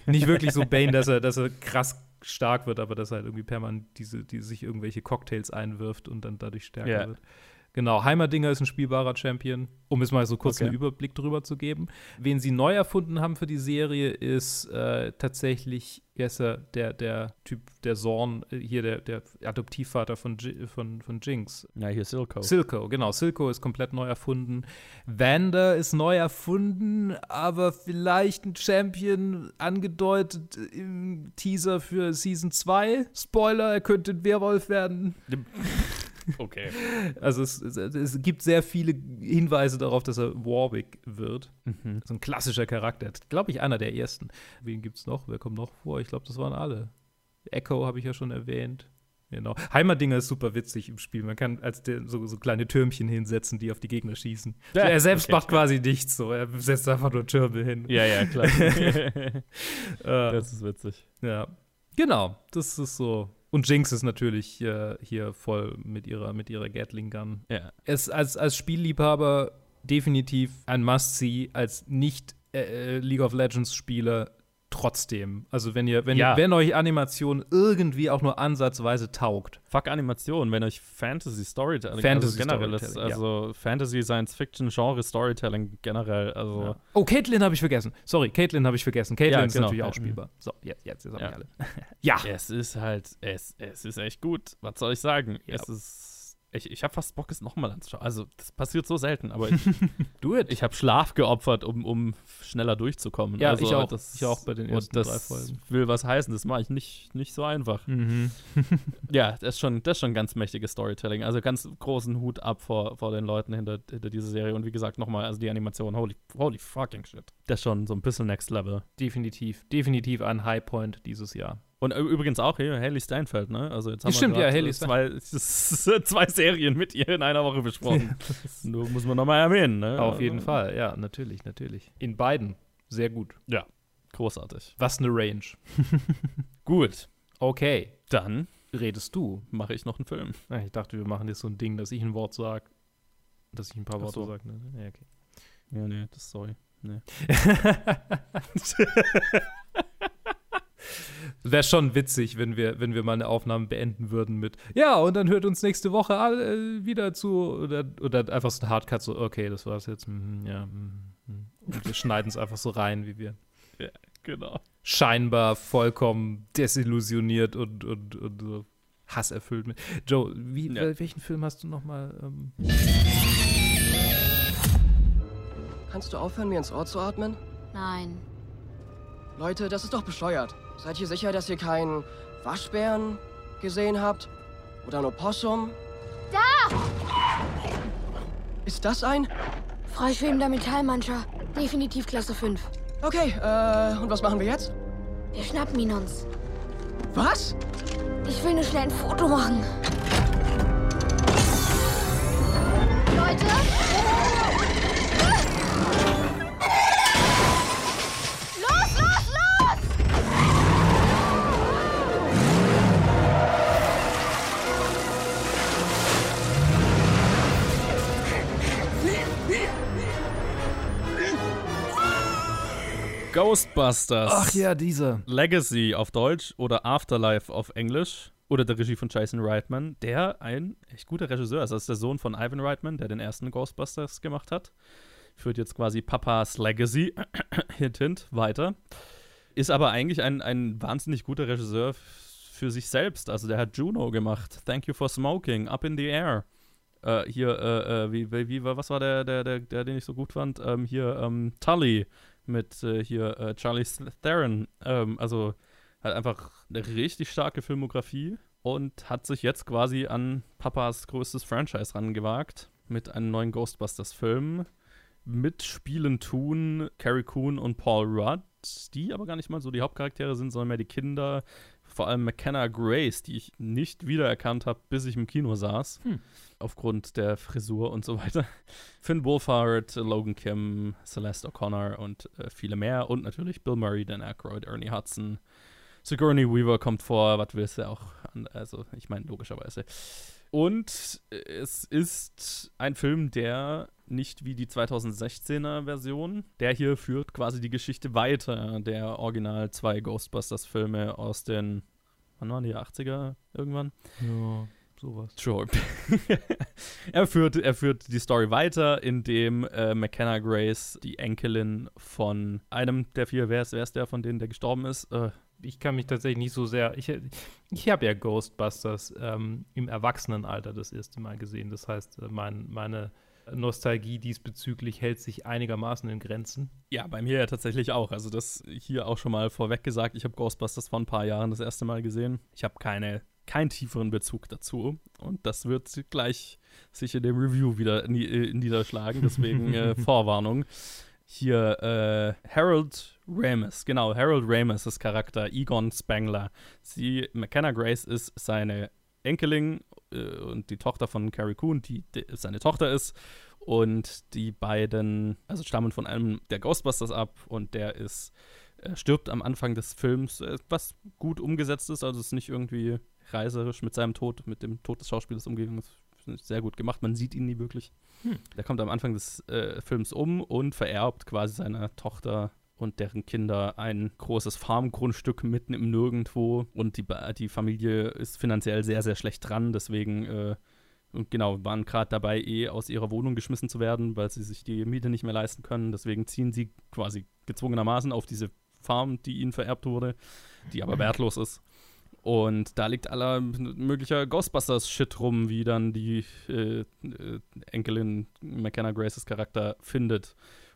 Nicht wirklich so Bane, dass er, dass er krass stark wird, aber dass er halt irgendwie permanent diese, die sich irgendwelche Cocktails einwirft und dann dadurch stärker Ja. wird. Genau, Heimerdinger ist ein spielbarer Champion, um es mal so kurz Okay. einen Überblick drüber zu geben. Wen sie neu erfunden haben für die Serie, ist äh, tatsächlich, wie heißt er, der, der Typ, der Zorn, äh, hier der, der Adoptivvater von, von, von Jinx. Ja, hier Silco. Silco, genau. Silco ist komplett neu erfunden. Vander ist neu erfunden, aber vielleicht ein Champion angedeutet im Teaser für Season 2. Spoiler, er könnte ein Werwolf werden. [laughs] Okay. [laughs] Also es, es, es gibt sehr viele Hinweise darauf, dass er Warwick wird. Mhm. So ein klassischer Charakter. Glaube ich, einer der ersten. Wen gibt es noch? Wer kommt noch vor? Ich glaube, das waren alle. Echo habe ich ja schon erwähnt. Genau. Heimerdinger ist super witzig im Spiel. Man kann als der, so, so kleine Türmchen hinsetzen, die auf die Gegner schießen. Ja, er selbst okay, macht quasi nichts so. Er setzt einfach nur Türme hin. Ja, ja, klar. [laughs] [laughs] Äh, das ist witzig. Ja. Genau. Das ist so. Und Jinx ist natürlich äh, hier voll mit ihrer, mit ihrer Gatling Gun. Ja. Es als, als Spielliebhaber definitiv ein Must-See, als nicht äh, League of Legends Spieler trotzdem. Also wenn ihr, wenn, Ja. ihr, wenn euch Animation irgendwie auch nur ansatzweise taugt. Fuck Animation, wenn euch Fantasy Storytelling, Fantasy also generell ist, Storytelling, ja. also Fantasy Science Fiction Genre Storytelling generell, also Ja. Oh, Caitlin habe ich vergessen. Sorry, Caitlin habe ich vergessen. Caitlin Ja, ist genau. natürlich auch spielbar. So, jetzt, jetzt, jetzt habe Ja. ich alle. [laughs] ja. Es ist halt, es, es ist echt gut. Was soll ich sagen? Es ist, ich, ich habe fast Bock, es nochmal anzuschauen. Also, das passiert so selten, aber ich, [laughs] Do it. ich habe Schlaf geopfert, um, um schneller durchzukommen. Ja, also, ich auch. Das, Ich auch bei den ersten drei Folgen. will was heißen. Das mache ich nicht, nicht so einfach. Mhm. [laughs] Ja, das ist schon, das ist schon ganz mächtiges Storytelling. Also ganz großen Hut ab vor, vor den Leuten hinter, hinter dieser Serie. Und wie gesagt, nochmal, also die Animation, holy, holy fucking shit. Das ist schon so ein bisschen next level. Definitiv, definitiv ein Highpoint dieses Jahr. Und ü- übrigens auch hier Haley Steinfeld, ne? Also jetzt haben Stimmt, wir ja, äh, [laughs] zwei, zwei Serien mit ihr in einer Woche besprochen. [laughs] Nur muss man nochmal erwähnen, ne? Auf jeden Also, Fall, ja, natürlich, natürlich. In beiden. Sehr gut. Ja, großartig. Was eine Range. [laughs] Gut, Okay, dann redest du. mache ich noch einen Film. Ah, Ich dachte, wir machen jetzt so ein Ding, dass ich ein Wort sage. Dass ich ein paar Worte so. sage. Ne? Ja, okay. Ja, nee, das sorry. Nee. Wäre schon witzig, wenn wir, wenn wir mal eine Aufnahme beenden würden mit Ja, und dann hört uns nächste Woche alle äh, wieder zu. Oder, oder einfach so ein Hardcut, so, okay, das war's jetzt. mhm, ja, mhm, mhm. und wir schneiden es einfach so rein, wie wir Ja, genau. scheinbar vollkommen desillusioniert und, und, und so hasserfüllt mit. Joe, wie, Ja. wel- welchen Film hast du noch mal? Ähm? Kannst du aufhören, mir ins Ohr zu atmen? Nein. Leute, das ist doch bescheuert. Seid ihr sicher, dass ihr keinen Waschbären gesehen habt? Oder ein Opossum? Da! Ist das ein? Freischwebender Metallmancher. Definitiv Klasse 5. Okay, äh, und was machen wir jetzt? Wir schnappen ihn uns. Was? Ich will nur schnell ein Foto machen. Leute! Ghostbusters. Ach ja, dieser. Legacy auf Deutsch oder Afterlife auf Englisch oder der Regie von Jason Reitman, der ein echt guter Regisseur ist. Das ist der Sohn von Ivan Reitman, der den ersten Ghostbusters gemacht hat. Führt jetzt quasi Papas Legacy, [clears throat] hint, hint, weiter. Ist aber eigentlich ein, ein wahnsinnig guter Regisseur für sich selbst. Also der hat Juno gemacht, Thank You for Smoking, Up in the Air. Äh, hier, äh, äh, wie, wie, was war der, der, der, der, den ich so gut fand? Ähm, hier, ähm, Tully mit äh, hier äh, Charlie Theron. Ähm, also hat einfach eine richtig starke Filmografie und hat sich jetzt quasi an Papas größtes Franchise rangewagt mit einem neuen Ghostbusters-Film. Mitspielen tun Carrie Coon und Paul Rudd, die aber gar nicht mal so die Hauptcharaktere sind, sondern mehr die Kinder vor allem McKenna Grace, die ich nicht wiedererkannt habe, bis ich im Kino saß. Hm. Aufgrund der Frisur und so weiter. [laughs] Finn Wolfhard, Logan Kim, Celeste O'Connor und äh, viele mehr. Und natürlich Bill Murray, Dan Aykroyd, Ernie Hudson. Sigourney Weaver kommt vor, was willst du auch? An, also, ich meine, logischerweise. Und es ist ein Film, der nicht wie die 2016er Version, der hier führt quasi die Geschichte weiter der Original zwei Ghostbusters-Filme aus den, wann waren die, 80er irgendwann? Ja, sowas. Sure. [laughs] er, führt, er führt die Story weiter, indem äh, McKenna Grace, die Enkelin von einem der vier, wer ist, wer ist der von denen, der gestorben ist? Äh, ich kann mich tatsächlich nicht so sehr. Ich, ich habe ja Ghostbusters ähm, im Erwachsenenalter das erste Mal gesehen. Das heißt, äh, mein, meine Nostalgie diesbezüglich hält sich einigermaßen in Grenzen. Ja, bei mir ja tatsächlich auch. Also das hier auch schon mal vorweg gesagt. Ich habe Ghostbusters vor ein paar Jahren das erste Mal gesehen. Ich habe keine keinen tieferen Bezug dazu. Und das wird gleich sich in dem Review wieder niederschlagen. Deswegen äh, [laughs] Vorwarnung. Hier äh, Harold Ramis, genau, Harold Ramis ist Charakter Egon Spangler. Sie, McKenna Grace ist seine Enkelin äh, und die Tochter von Carrie Coon, die, die seine Tochter ist. Und die beiden, also stammen von einem der Ghostbusters ab und der ist, äh, stirbt am Anfang des Films, äh, was gut umgesetzt ist, also ist nicht irgendwie reiserisch mit seinem Tod, mit dem Tod des Schauspielers umgegangen. Ist sehr gut gemacht, man sieht ihn nie wirklich. Hm. Der kommt am Anfang des äh, Films um und vererbt quasi seiner Tochter und deren Kinder ein großes Farmgrundstück mitten im Nirgendwo und die, die Familie ist finanziell sehr, sehr schlecht dran, deswegen äh, und genau, waren gerade dabei, eh aus ihrer Wohnung geschmissen zu werden, weil sie sich die Miete nicht mehr leisten können. Deswegen ziehen sie quasi gezwungenermaßen auf diese Farm, die ihnen vererbt wurde, die aber [clears throat] wertlos ist. Und da liegt aller möglicher Ghostbusters-Shit rum, wie dann die äh, äh, Enkelin McKenna Graces Charakter findet.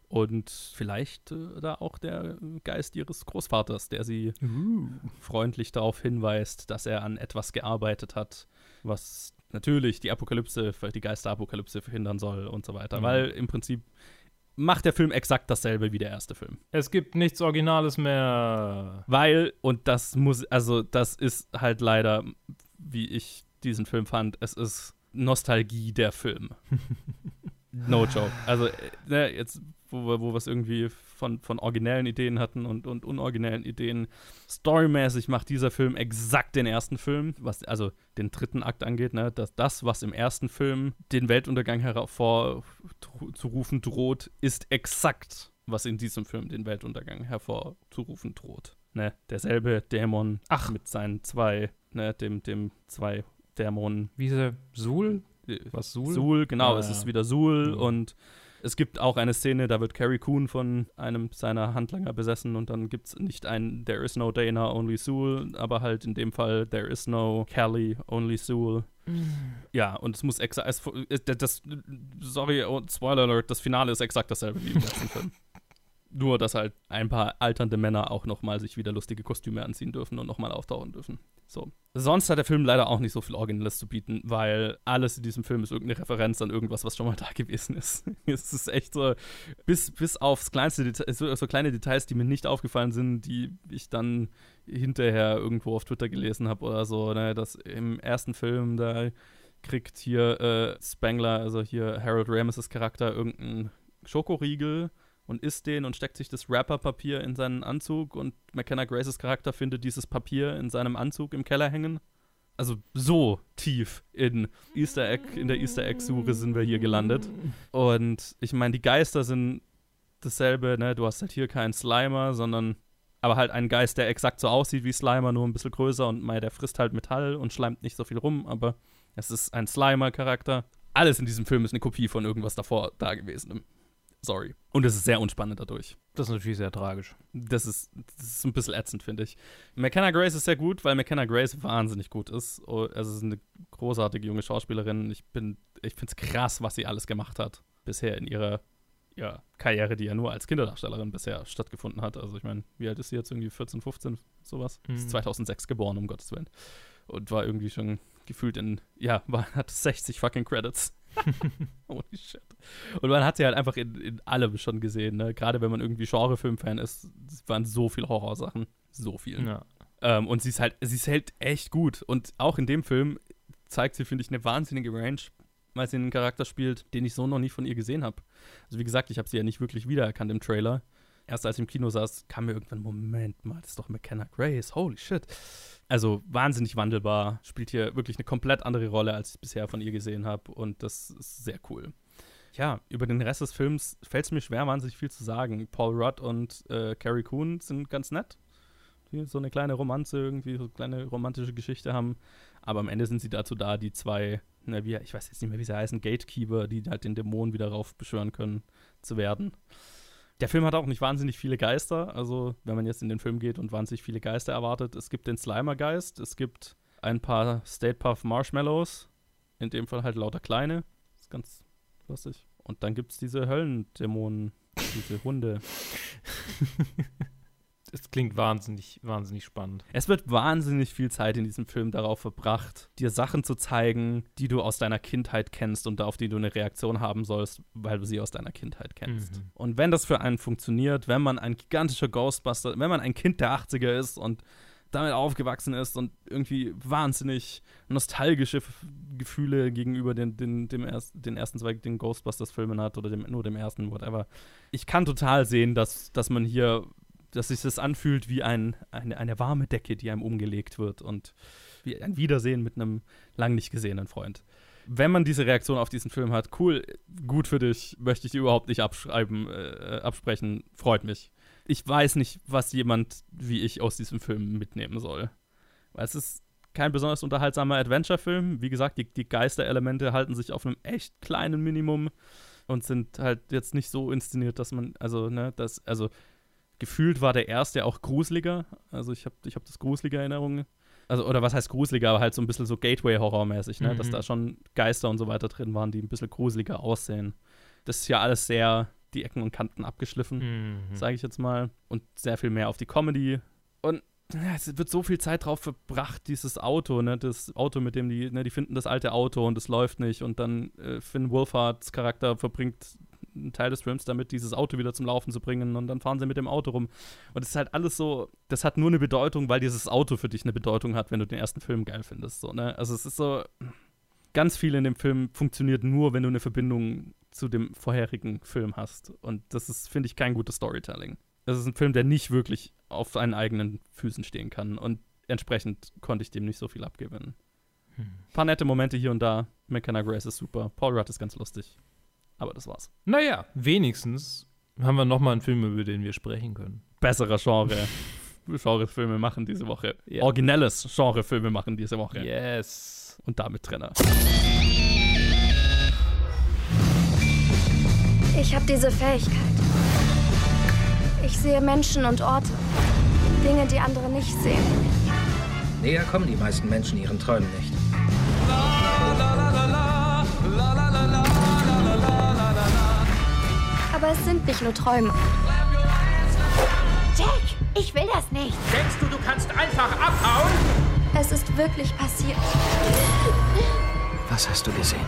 Und vielleicht äh, da auch der Geist ihres Großvaters, der sie uh. freundlich darauf hinweist, dass er an etwas gearbeitet hat, was natürlich die Apokalypse, die Geisterapokalypse verhindern soll und so weiter. Mhm. Weil im Prinzip macht der Film exakt dasselbe wie der erste Film. Es gibt nichts Originales mehr. Weil, und das muss, also das ist halt leider, wie ich diesen Film fand, es ist Nostalgie der Film. [laughs] no joke. Also, äh, ne, jetzt wo wo wir es irgendwie von, von originellen Ideen hatten und, und unoriginellen Ideen. Storymäßig macht dieser Film exakt den ersten Film, was also den dritten Akt angeht, ne? dass das, was im ersten Film den Weltuntergang hervorzurufen droht, ist exakt, was in diesem Film den Weltuntergang hervorzurufen droht. Ne? Derselbe Dämon Ach. mit seinen zwei, ne, dem, dem zwei Dämonen. Wie ist er? Sul? Was Sul? Sul, genau, ah, es ist wieder Sul ja. und es gibt auch eine Szene, da wird Carrie Coon von einem seiner Handlanger besessen und dann gibt es nicht ein There is no Dana, only Sewell, aber halt in dem Fall There is no Kelly, only Sewell. Mm. Ja, und es muss exakt, das, sorry, Spoiler Alert, das Finale ist exakt dasselbe wie im letzten Film. [laughs] Nur, dass halt ein paar alternde Männer auch nochmal sich wieder lustige Kostüme anziehen dürfen und nochmal auftauchen dürfen. So. Sonst hat der Film leider auch nicht so viel Originelles zu bieten, weil alles in diesem Film ist irgendeine Referenz an irgendwas, was schon mal [laughs] da gewesen ist. [laughs] es ist echt so, bis, bis aufs kleinste Detail, so, so, kleine Details, die mir nicht aufgefallen sind, die ich dann hinterher irgendwo auf Twitter gelesen habe oder so, ne, dass im ersten Film da kriegt hier äh, Spangler, also hier Harold Ramis' Charakter, irgendeinen Schokoriegel und isst den und steckt sich das Rapper-Papier in seinen Anzug und McKenna Graces Charakter findet dieses Papier in seinem Anzug im Keller hängen. Also so tief in Easter Egg, in der Easter Egg-Suche sind wir hier gelandet. Und ich meine, die Geister sind dasselbe, ne? Du hast halt hier keinen Slimer, sondern aber halt einen Geist, der exakt so aussieht wie Slimer, nur ein bisschen größer und mei, der frisst halt Metall und schleimt nicht so viel rum, aber es ist ein Slimer-Charakter. Alles in diesem Film ist eine Kopie von irgendwas davor da gewesen. Sorry. Und es ist sehr unspannend dadurch. Das ist natürlich sehr tragisch. Das ist, das ist ein bisschen ätzend, finde ich. McKenna Grace ist sehr gut, weil McKenna Grace wahnsinnig gut ist. Oh, also es ist eine großartige junge Schauspielerin. Ich ich finde es krass, was sie alles gemacht hat bisher in ihrer ja, Karriere, die ja nur als Kinderdarstellerin bisher stattgefunden hat. Also ich meine, wie alt ist sie jetzt? Irgendwie 14, 15, sowas? Mhm. Ist 2006 geboren, um Gottes Willen. Und war irgendwie schon gefühlt in, ja, war, hat 60 fucking Credits. [laughs] Holy shit. Und man hat sie halt einfach in, in allem schon gesehen, ne? Gerade wenn man irgendwie Genrefilm-Fan ist, waren so viele Horrorsachen. So viel. Ja. Ähm, und sie ist halt, sie ist halt echt gut. Und auch in dem Film zeigt sie, finde ich, eine wahnsinnige Range, weil sie einen Charakter spielt, den ich so noch nie von ihr gesehen habe. Also wie gesagt, ich habe sie ja nicht wirklich wiedererkannt im Trailer. Erst als ich im Kino saß, kam mir irgendwann, Moment mal, das ist doch McKenna Grace, holy shit. Also wahnsinnig wandelbar, spielt hier wirklich eine komplett andere Rolle, als ich bisher von ihr gesehen habe. Und das ist sehr cool. Ja, über den Rest des Films fällt es mir schwer, wahnsinnig viel zu sagen. Paul Rudd und äh, Carrie Coon sind ganz nett die so eine kleine Romanze irgendwie, so eine kleine romantische Geschichte haben. Aber am Ende sind sie dazu da, die zwei, na, wie, ich weiß jetzt nicht mehr, wie sie heißen, Gatekeeper, die halt den Dämonen wieder raufbeschwören können, zu werden. Der Film hat auch nicht wahnsinnig viele Geister. Also, wenn man jetzt in den Film geht und wahnsinnig viele Geister erwartet, es gibt den Slimer-Geist, es gibt ein paar State Puff Marshmallows, in dem Fall halt lauter kleine. Ist ganz lustig. Und dann gibt es diese Höllendämonen, diese Hunde. [laughs] es klingt wahnsinnig, wahnsinnig spannend. Es wird wahnsinnig viel Zeit in diesem Film darauf verbracht, dir Sachen zu zeigen, die du aus deiner Kindheit kennst und auf die du eine Reaktion haben sollst, weil du sie aus deiner Kindheit kennst. Mhm. Und wenn das für einen funktioniert, wenn man ein gigantischer Ghostbuster, wenn man ein Kind der 80er ist und damit aufgewachsen ist und irgendwie wahnsinnig nostalgische Gefühle gegenüber den, den, dem erst, den ersten zwei den Ghostbusters-Filmen hat oder dem, nur dem ersten, whatever. Ich kann total sehen, dass, dass man hier dass sich das anfühlt wie ein, eine, eine warme Decke, die einem umgelegt wird und wie ein Wiedersehen mit einem lang nicht gesehenen Freund. Wenn man diese Reaktion auf diesen Film hat, cool, gut für dich, möchte ich dir überhaupt nicht abschreiben, äh, absprechen, freut mich. Ich weiß nicht, was jemand wie ich aus diesem Film mitnehmen soll. Weil es ist kein besonders unterhaltsamer Adventure-Film. Wie gesagt, die, die Geisterelemente halten sich auf einem echt kleinen Minimum und sind halt jetzt nicht so inszeniert, dass man, also, ne, das, also gefühlt war der erste auch gruseliger. Also ich habe ich hab das gruselige Erinnerungen. Also, oder was heißt gruseliger, aber halt so ein bisschen so Gateway-Horror-mäßig, ne? Mhm. Dass da schon Geister und so weiter drin waren, die ein bisschen gruseliger aussehen. Das ist ja alles sehr die Ecken und Kanten abgeschliffen, mhm. sage ich jetzt mal. Und sehr viel mehr auf die Comedy. Und ja, es wird so viel Zeit drauf verbracht, dieses Auto, ne, das Auto, mit dem die, ne, die finden das alte Auto und es läuft nicht und dann äh, Finn Wolfhards Charakter verbringt einen Teil des Films damit, dieses Auto wieder zum Laufen zu bringen und dann fahren sie mit dem Auto rum. Und es ist halt alles so, das hat nur eine Bedeutung, weil dieses Auto für dich eine Bedeutung hat, wenn du den ersten Film geil findest. So, ne? Also es ist so, ganz viel in dem Film funktioniert nur, wenn du eine Verbindung zu dem vorherigen Film hast. Und das ist, finde ich, kein gutes Storytelling. Das ist ein Film, der nicht wirklich auf seinen eigenen Füßen stehen kann. Und entsprechend konnte ich dem nicht so viel abgewinnen. Hm. Ein paar nette Momente hier und da. McKenna Grace ist super. Paul Rudd ist ganz lustig. Aber das war's. Naja, wenigstens haben wir nochmal einen Film, über den wir sprechen können. Besserer Genre. [laughs] Genrefilme machen diese Woche. Yeah. Originelles Genrefilme machen diese Woche. Yes. Und damit Trenner. Ich habe diese Fähigkeit. Ich sehe Menschen und Orte. Dinge, die andere nicht sehen. Näher kommen die meisten Menschen ihren Träumen nicht. Aber es sind nicht nur Träume. Jack, ich will das nicht. Denkst du, du kannst einfach abhauen? Es ist wirklich passiert. Was hast du gesehen?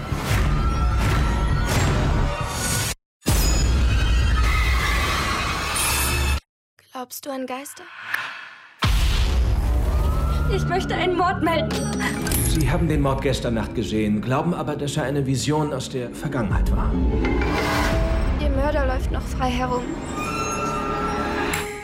Glaubst du an Geister? Ich möchte einen Mord melden. Sie haben den Mord gestern Nacht gesehen, glauben aber, dass er eine Vision aus der Vergangenheit war. Mörder läuft noch frei herum.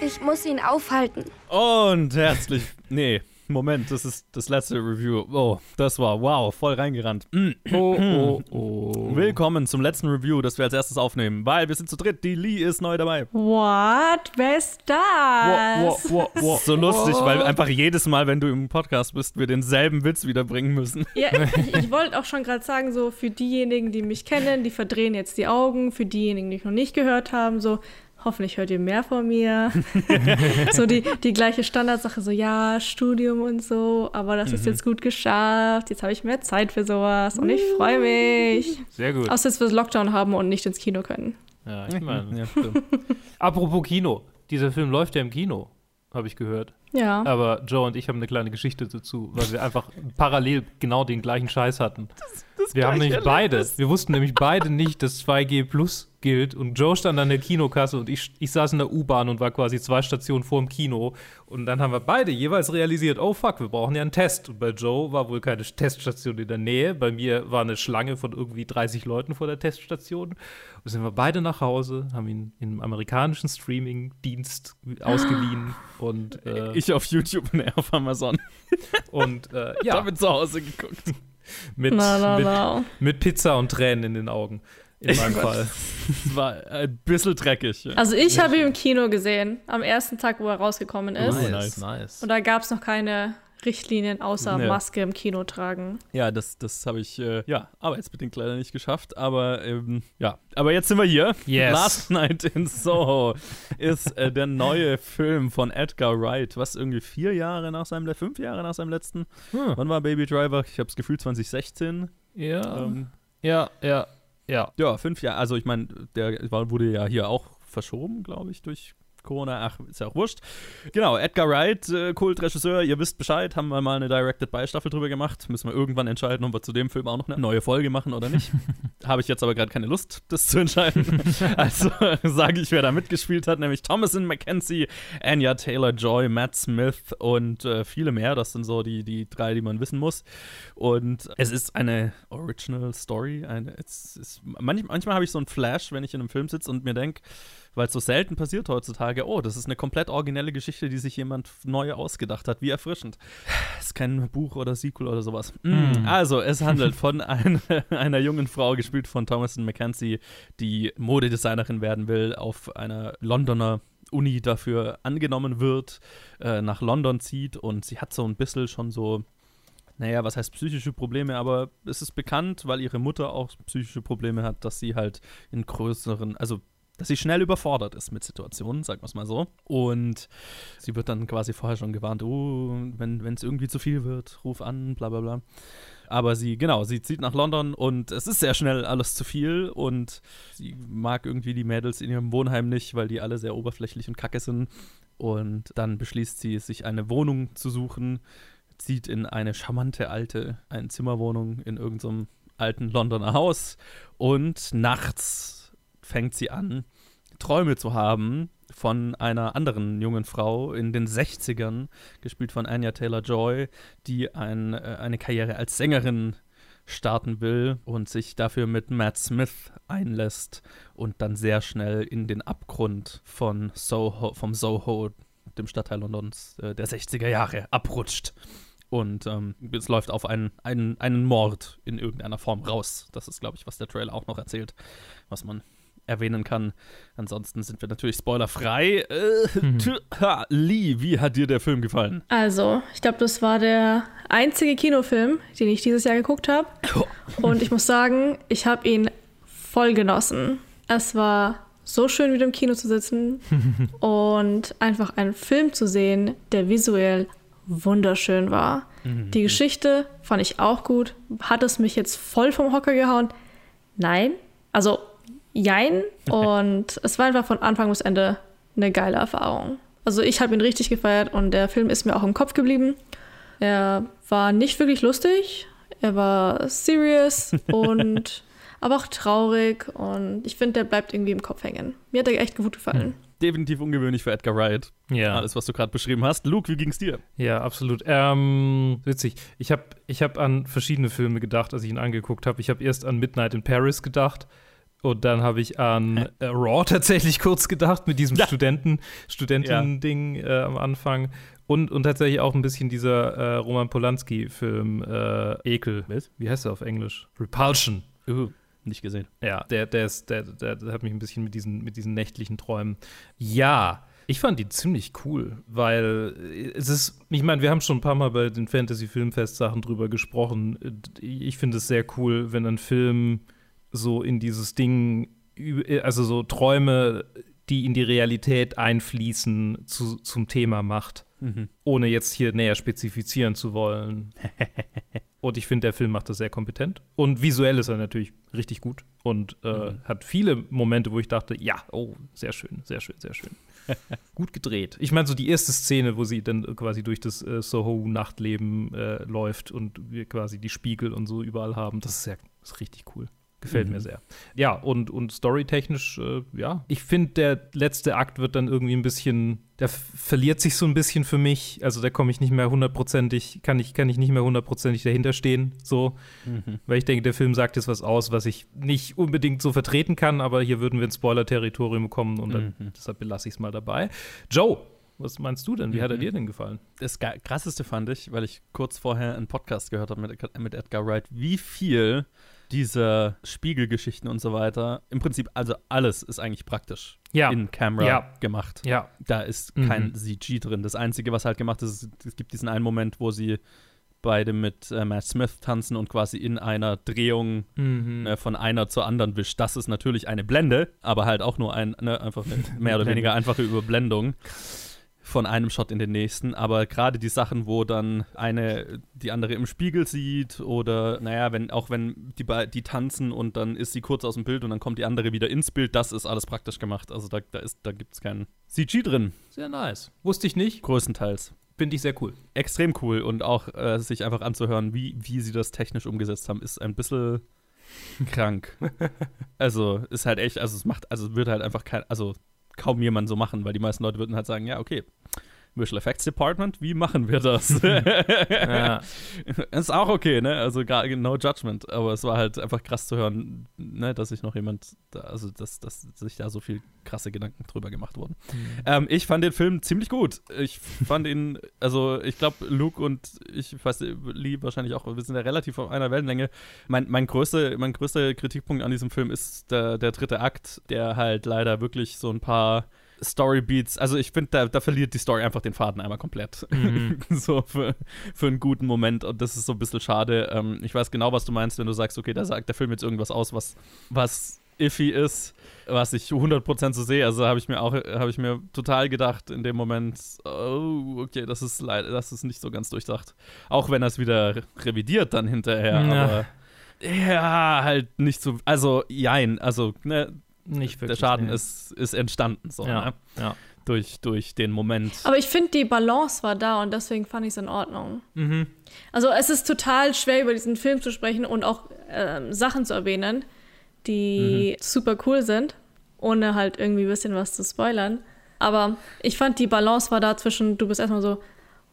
Ich muss ihn aufhalten. Und herzlich. Nee, Moment, das ist das letzte Review. Oh, das war wow, voll reingerannt. Oh, oh, [clears throat] oh. Willkommen zum letzten Review, das wir als erstes aufnehmen, weil wir sind zu dritt. Die Lee ist neu dabei. What? Wer ist das? Wow, wow, wow, so lustig, weil einfach jedes Mal, wenn du im Podcast bist, wir denselben Witz wiederbringen müssen. Ja, [laughs] ich, ich wollte auch schon gerade sagen, so für diejenigen, die mich kennen, die verdrehen jetzt die Augen. Für diejenigen, die ich noch nicht gehört haben, so hoffentlich hört ihr mehr von mir. [laughs] so die, die gleiche Standardsache, so ja, Studium und so, aber das mhm. ist jetzt gut geschafft. Jetzt habe ich mehr Zeit für sowas und ich freue mich. Sehr gut. Außer dass wir das Lockdown haben und nicht ins Kino können. Ja, ich meine. [laughs] ja, [laughs] Apropos Kino, dieser Film läuft ja im Kino, habe ich gehört. Ja. Aber Joe und ich haben eine kleine Geschichte dazu, weil wir einfach parallel genau den gleichen Scheiß hatten. Das, das Wir haben nämlich beide. Wir wussten nämlich beide nicht, dass 2G Plus gilt. Und Joe stand an der Kinokasse und ich, ich saß in der U-Bahn und war quasi zwei Stationen vor dem Kino. Und dann haben wir beide jeweils realisiert, oh fuck, wir brauchen ja einen Test. Und bei Joe war wohl keine Teststation in der Nähe. Bei mir war eine Schlange von irgendwie 30 Leuten vor der Teststation. Und sind wir beide nach Hause, haben ihn im amerikanischen Streaming-Dienst ausgeliehen. und äh, Ich auf YouTube und er auf Amazon. Und äh, ja. [laughs] Damit zu Hause geguckt. [laughs] mit, na, mit, na. mit Pizza und Tränen in den Augen. In meinem Fall. War ein bisschen dreckig. Also ich habe ihn im Kino gesehen, am ersten Tag, wo er rausgekommen ist. Oh, nice. nice. Und da gab es noch keine Richtlinien außer Nee. Maske im Kino tragen. Ja, das, das habe ich, äh, ja, arbeitsbedingt leider nicht geschafft, aber ähm, ja. Aber jetzt sind wir hier. Yes. Last Night in Soho ist äh, der neue Film von Edgar Wright, was irgendwie vier Jahre nach seinem, le- fünf Jahre nach seinem letzten. Hm. Wann war Baby Driver? Ich habe das Gefühl 2016. Ja. Ähm, ja, ja, ja. Ja, fünf Jahre. Also ich meine, der war, wurde ja hier auch verschoben, glaube ich, durch Corona. Ach, ist ja auch wurscht. Genau, Edgar Wright, äh, Kultregisseur, ihr wisst Bescheid, haben wir mal eine Directed by Staffel drüber gemacht. Müssen wir irgendwann entscheiden, ob wir zu dem Film auch noch eine neue Folge machen oder nicht. [laughs] Habe ich jetzt aber gerade keine Lust, das zu entscheiden. [laughs] also [laughs] sage ich, wer da mitgespielt hat, nämlich Thomason McKenzie, Anya Taylor-Joy, Matt Smith und äh, viele mehr. Das sind so die, die drei, die man wissen muss. Und es ist eine Original Story. Eine, es ist, manch, manchmal habe ich so einen Flash, wenn ich in einem Film sitze und mir denke, weil es so selten passiert heutzutage, oh, das ist eine komplett originelle Geschichte, die sich jemand neu ausgedacht hat. Wie erfrischend. Das ist kein Buch oder Sequel oder sowas. Mm. Also, es handelt [laughs] von ein, einer jungen Frau, gespielt von Thomason McKenzie, die Modedesignerin werden will, auf einer Londoner Uni dafür angenommen wird, äh, nach London zieht und sie hat so ein bisschen schon so naja, was heißt psychische Probleme, aber es ist bekannt, weil ihre Mutter auch psychische Probleme hat, dass sie halt in größeren, also dass sie schnell überfordert ist mit Situationen, sagen wir es mal so. Und sie wird dann quasi vorher schon gewarnt, oh, wenn es irgendwie zu viel wird, ruf an, bla bla bla. Aber sie, genau, sie zieht nach London und es ist sehr schnell alles zu viel und sie mag irgendwie die Mädels in ihrem Wohnheim nicht, weil die alle sehr oberflächlich und kacke sind. Und dann beschließt sie, sich eine Wohnung zu suchen, zieht in eine charmante alte Einzimmerwohnung in irgendeinem alten Londoner Haus und nachts fängt sie an, Träume zu haben von einer anderen jungen Frau in den 60ern, gespielt von Anya Taylor-Joy, die ein, äh, eine Karriere als Sängerin starten will und sich dafür mit Matt Smith einlässt und dann sehr schnell in den Abgrund von Soho, vom Soho, dem Stadtteil Londons äh, der 60er Jahre, abrutscht. Und ähm, es läuft auf einen, einen, einen Mord in irgendeiner Form raus. Das ist, glaube ich, was der Trailer auch noch erzählt, was man erwähnen kann. Ansonsten sind wir natürlich spoilerfrei. Äh, ha, Lee, wie hat dir der Film gefallen? Also, ich glaube, das war der einzige Kinofilm, den ich dieses Jahr geguckt habe. [laughs] Und ich muss sagen, ich habe ihn voll genossen. Es war so schön, wieder im Kino zu sitzen [laughs] und einfach einen Film zu sehen, der visuell wunderschön war. Mhm. Die Geschichte fand ich auch gut. Hat es mich jetzt voll vom Hocker gehauen? Nein. Also, jein. [laughs] Und es war einfach von Anfang bis Ende eine geile Erfahrung. Also, ich habe ihn richtig gefeiert und der Film ist mir auch im Kopf geblieben. Er war nicht wirklich lustig. Er war serious [laughs] und aber auch traurig. Und ich finde, der bleibt irgendwie im Kopf hängen. Mir hat er echt gut gefallen. Definitiv ungewöhnlich für Edgar Wright. Ja. Alles, was du gerade beschrieben hast. Luke, wie ging's dir? Ja, absolut. Ähm, witzig. Ich habe ich hab an verschiedene Filme gedacht, als ich ihn angeguckt habe. Ich habe erst an Midnight in Paris gedacht. Und dann habe ich an äh, Raw tatsächlich kurz gedacht, mit diesem Studenten, Studenten-Ding äh, am Anfang. Und, und tatsächlich auch ein bisschen dieser äh, Roman Polanski-Film äh, Ekel. Wie heißt er auf Englisch? Repulsion. Uh, nicht gesehen. Ja, der, der, ist, der, der, der hat mich ein bisschen mit diesen, mit diesen nächtlichen Träumen. Ja, ich fand die ziemlich cool, weil es ist, ich meine, wir haben schon ein paar Mal bei den Fantasy-Filmfest-Sachen drüber gesprochen. Ich finde es sehr cool, wenn ein Film so in dieses Ding, üb- also so Träume, die in die Realität einfließen, zu, zum Thema macht. Mhm. Ohne jetzt hier näher spezifizieren zu wollen. [laughs] Und ich finde, der Film macht das sehr kompetent. Und visuell ist er natürlich richtig gut und äh, mhm. hat viele Momente, wo ich dachte, ja, oh, sehr schön, sehr schön, sehr schön. [laughs] gut gedreht. Ich meine, so die erste Szene, wo sie dann quasi durch das äh, Soho-Nachtleben äh, läuft und wir quasi die Spiegel und so überall haben, das ist ja das ist richtig cool. Gefällt mhm. mir sehr. Ja, und, und storytechnisch, äh, ja. Ich finde, der letzte Akt wird dann irgendwie ein bisschen, der verliert sich so ein bisschen für mich. Also da komme ich nicht mehr hundertprozentig, kann ich, kann ich nicht mehr hundertprozentig dahinter stehen, so. Mhm. Weil ich denke, der Film sagt jetzt was aus, was ich nicht unbedingt so vertreten kann, aber hier würden wir ins Spoiler-Territorium kommen und dann, mhm. deshalb belasse ich es mal dabei. Joe, was meinst du denn? Wie hat er mhm. dir denn gefallen? Das krasseste fand ich, weil ich kurz vorher einen Podcast gehört habe mit, mit Edgar Wright, wie viel diese Spiegelgeschichten und so weiter. Im Prinzip, also alles ist eigentlich praktisch ja. in Camera ja. gemacht. Ja. Da ist mhm. kein CG drin. Das Einzige, was halt gemacht ist, es gibt diesen einen Moment, wo sie beide mit äh, Matt Smith tanzen und quasi in einer Drehung mhm. äh, von einer zur anderen wischt. Das ist natürlich eine Blende, aber halt auch nur ein, ne, einfach eine [laughs] mehr oder weniger einfache Überblendung von einem Shot in den nächsten, aber gerade die Sachen, wo dann eine die andere im Spiegel sieht oder naja, wenn auch wenn die die tanzen und dann ist sie kurz aus dem Bild und dann kommt die andere wieder ins Bild, das ist alles praktisch gemacht. Also da, da ist da gibt's keinen CG drin. Sehr nice. Wusste ich nicht. Größtenteils. Finde ich sehr cool. Extrem cool und auch äh, sich einfach anzuhören, wie, wie sie das technisch umgesetzt haben, ist ein bisschen krank. [laughs] also ist halt echt, also es macht, also wird halt einfach kein, also kaum jemand so machen, weil die meisten Leute würden halt sagen, ja, okay, Visual Effects Department, wie machen wir das? [laughs] ja. [laughs] Ist auch okay, ne? Also gar, no judgment, aber es war halt einfach krass zu hören, ne, dass sich noch jemand, da, also dass, dass sich da so viel krasse Gedanken drüber gemacht wurden. Mhm. Ähm, ich fand den Film ziemlich gut. Ich fand ihn, also ich glaube, Luke und ich weiß, Lee wahrscheinlich auch, wir sind ja relativ auf einer Wellenlänge. Mein, mein, größte, mein größter Kritikpunkt an diesem Film ist der, der dritte Akt, der halt leider wirklich so ein paar Storybeats, also ich finde, da, da, verliert die Story einfach den Faden einmal komplett. Mhm. [laughs] so für, für einen guten Moment und das ist so ein bisschen schade. Ähm, ich weiß genau, was du meinst, wenn du sagst, okay, da sagt der Film jetzt irgendwas aus, was, was iffy ist, was ich 100% so sehe. Also habe ich mir auch, habe ich mir total gedacht in dem Moment, oh, okay, das ist leider, das ist nicht so ganz durchdacht. Auch wenn er es wieder revidiert dann hinterher, ja. aber ja, halt nicht so, also jein, also ne, nicht wirklich. Der Schaden nee. ist, ist entstanden, so, ja, ne? ja. Durch, durch den Moment. Aber ich finde, die Balance war da und deswegen fand ich es in Ordnung. Mhm. Also es ist total schwer, über diesen Film zu sprechen und auch ähm, Sachen zu erwähnen, die mhm. super cool sind, ohne halt irgendwie ein bisschen was zu spoilern. Aber ich fand, die Balance war da zwischen, du bist erstmal so,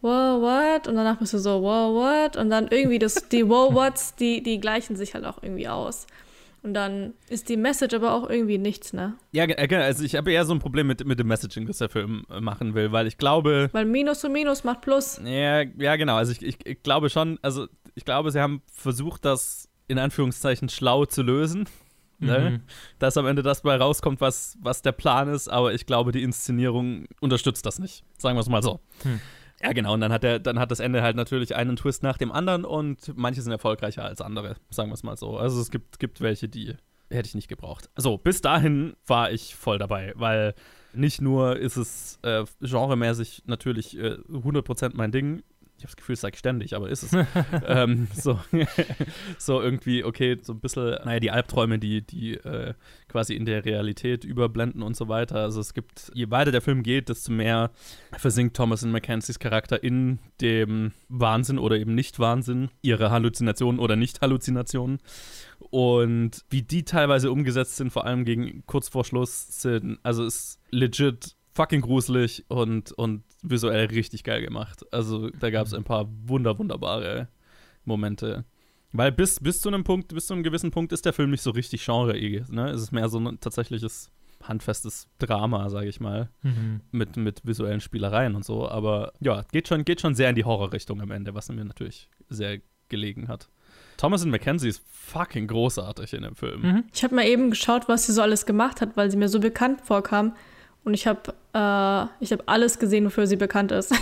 wow, what? Und danach bist du so, wow, what? Und dann irgendwie das, die [laughs] wow, whats, die, die gleichen sich halt auch irgendwie aus. Und dann ist die Message aber auch irgendwie nichts, ne? Ja, genau. Also ich habe eher so ein Problem mit, mit dem Messaging, das der Film äh, machen will, weil ich glaube. Weil Minus und Minus macht Plus. Ja, ja genau. Also ich, ich, ich glaube schon, also ich glaube, sie haben versucht, das in Anführungszeichen schlau zu lösen. Ne? Mhm. Dass am Ende das bei rauskommt, was, was der Plan ist, aber ich glaube, die Inszenierung unterstützt das nicht. Sagen wir es mal so. Hm. Ja, genau. Und dann hat, der, dann hat das Ende halt natürlich einen Twist nach dem anderen und manche sind erfolgreicher als andere, sagen wir es mal so. Also es gibt, gibt welche, die hätte ich nicht gebraucht. So, bis dahin war ich voll dabei, weil nicht nur ist es äh, genremäßig natürlich äh, 100% mein Ding, ich habe das Gefühl, es sage ich ständig, aber ist es. [laughs] ähm, so, [laughs] so irgendwie, okay, so ein bisschen, naja, die Albträume, die, die äh, quasi in der Realität überblenden und so weiter. Also es gibt, je weiter der Film geht, desto mehr versinkt Thomas und Mackenzies Charakter in dem Wahnsinn oder eben Nicht-Wahnsinn, ihre Halluzinationen oder Nicht-Halluzinationen. Und wie die teilweise umgesetzt sind, vor allem gegen kurz vor Schluss, sind, also ist legit fucking gruselig und, und visuell richtig geil gemacht. Also da gab es ein paar wunder, wunderbare Momente. Weil bis, bis zu einem Punkt, bis zu einem gewissen Punkt ist der Film nicht so richtig genreig. Ne? Es ist mehr so ein tatsächliches handfestes Drama, sage ich mal, mhm. mit, mit visuellen Spielereien und so. Aber ja, geht schon, geht schon sehr in die Horrorrichtung am Ende, was mir natürlich sehr gelegen hat. Thomas Mackenzie ist fucking großartig in dem Film. Mhm. Ich habe mal eben geschaut, was sie so alles gemacht hat, weil sie mir so bekannt vorkam. Und ich habe äh, hab alles gesehen, wofür sie bekannt ist.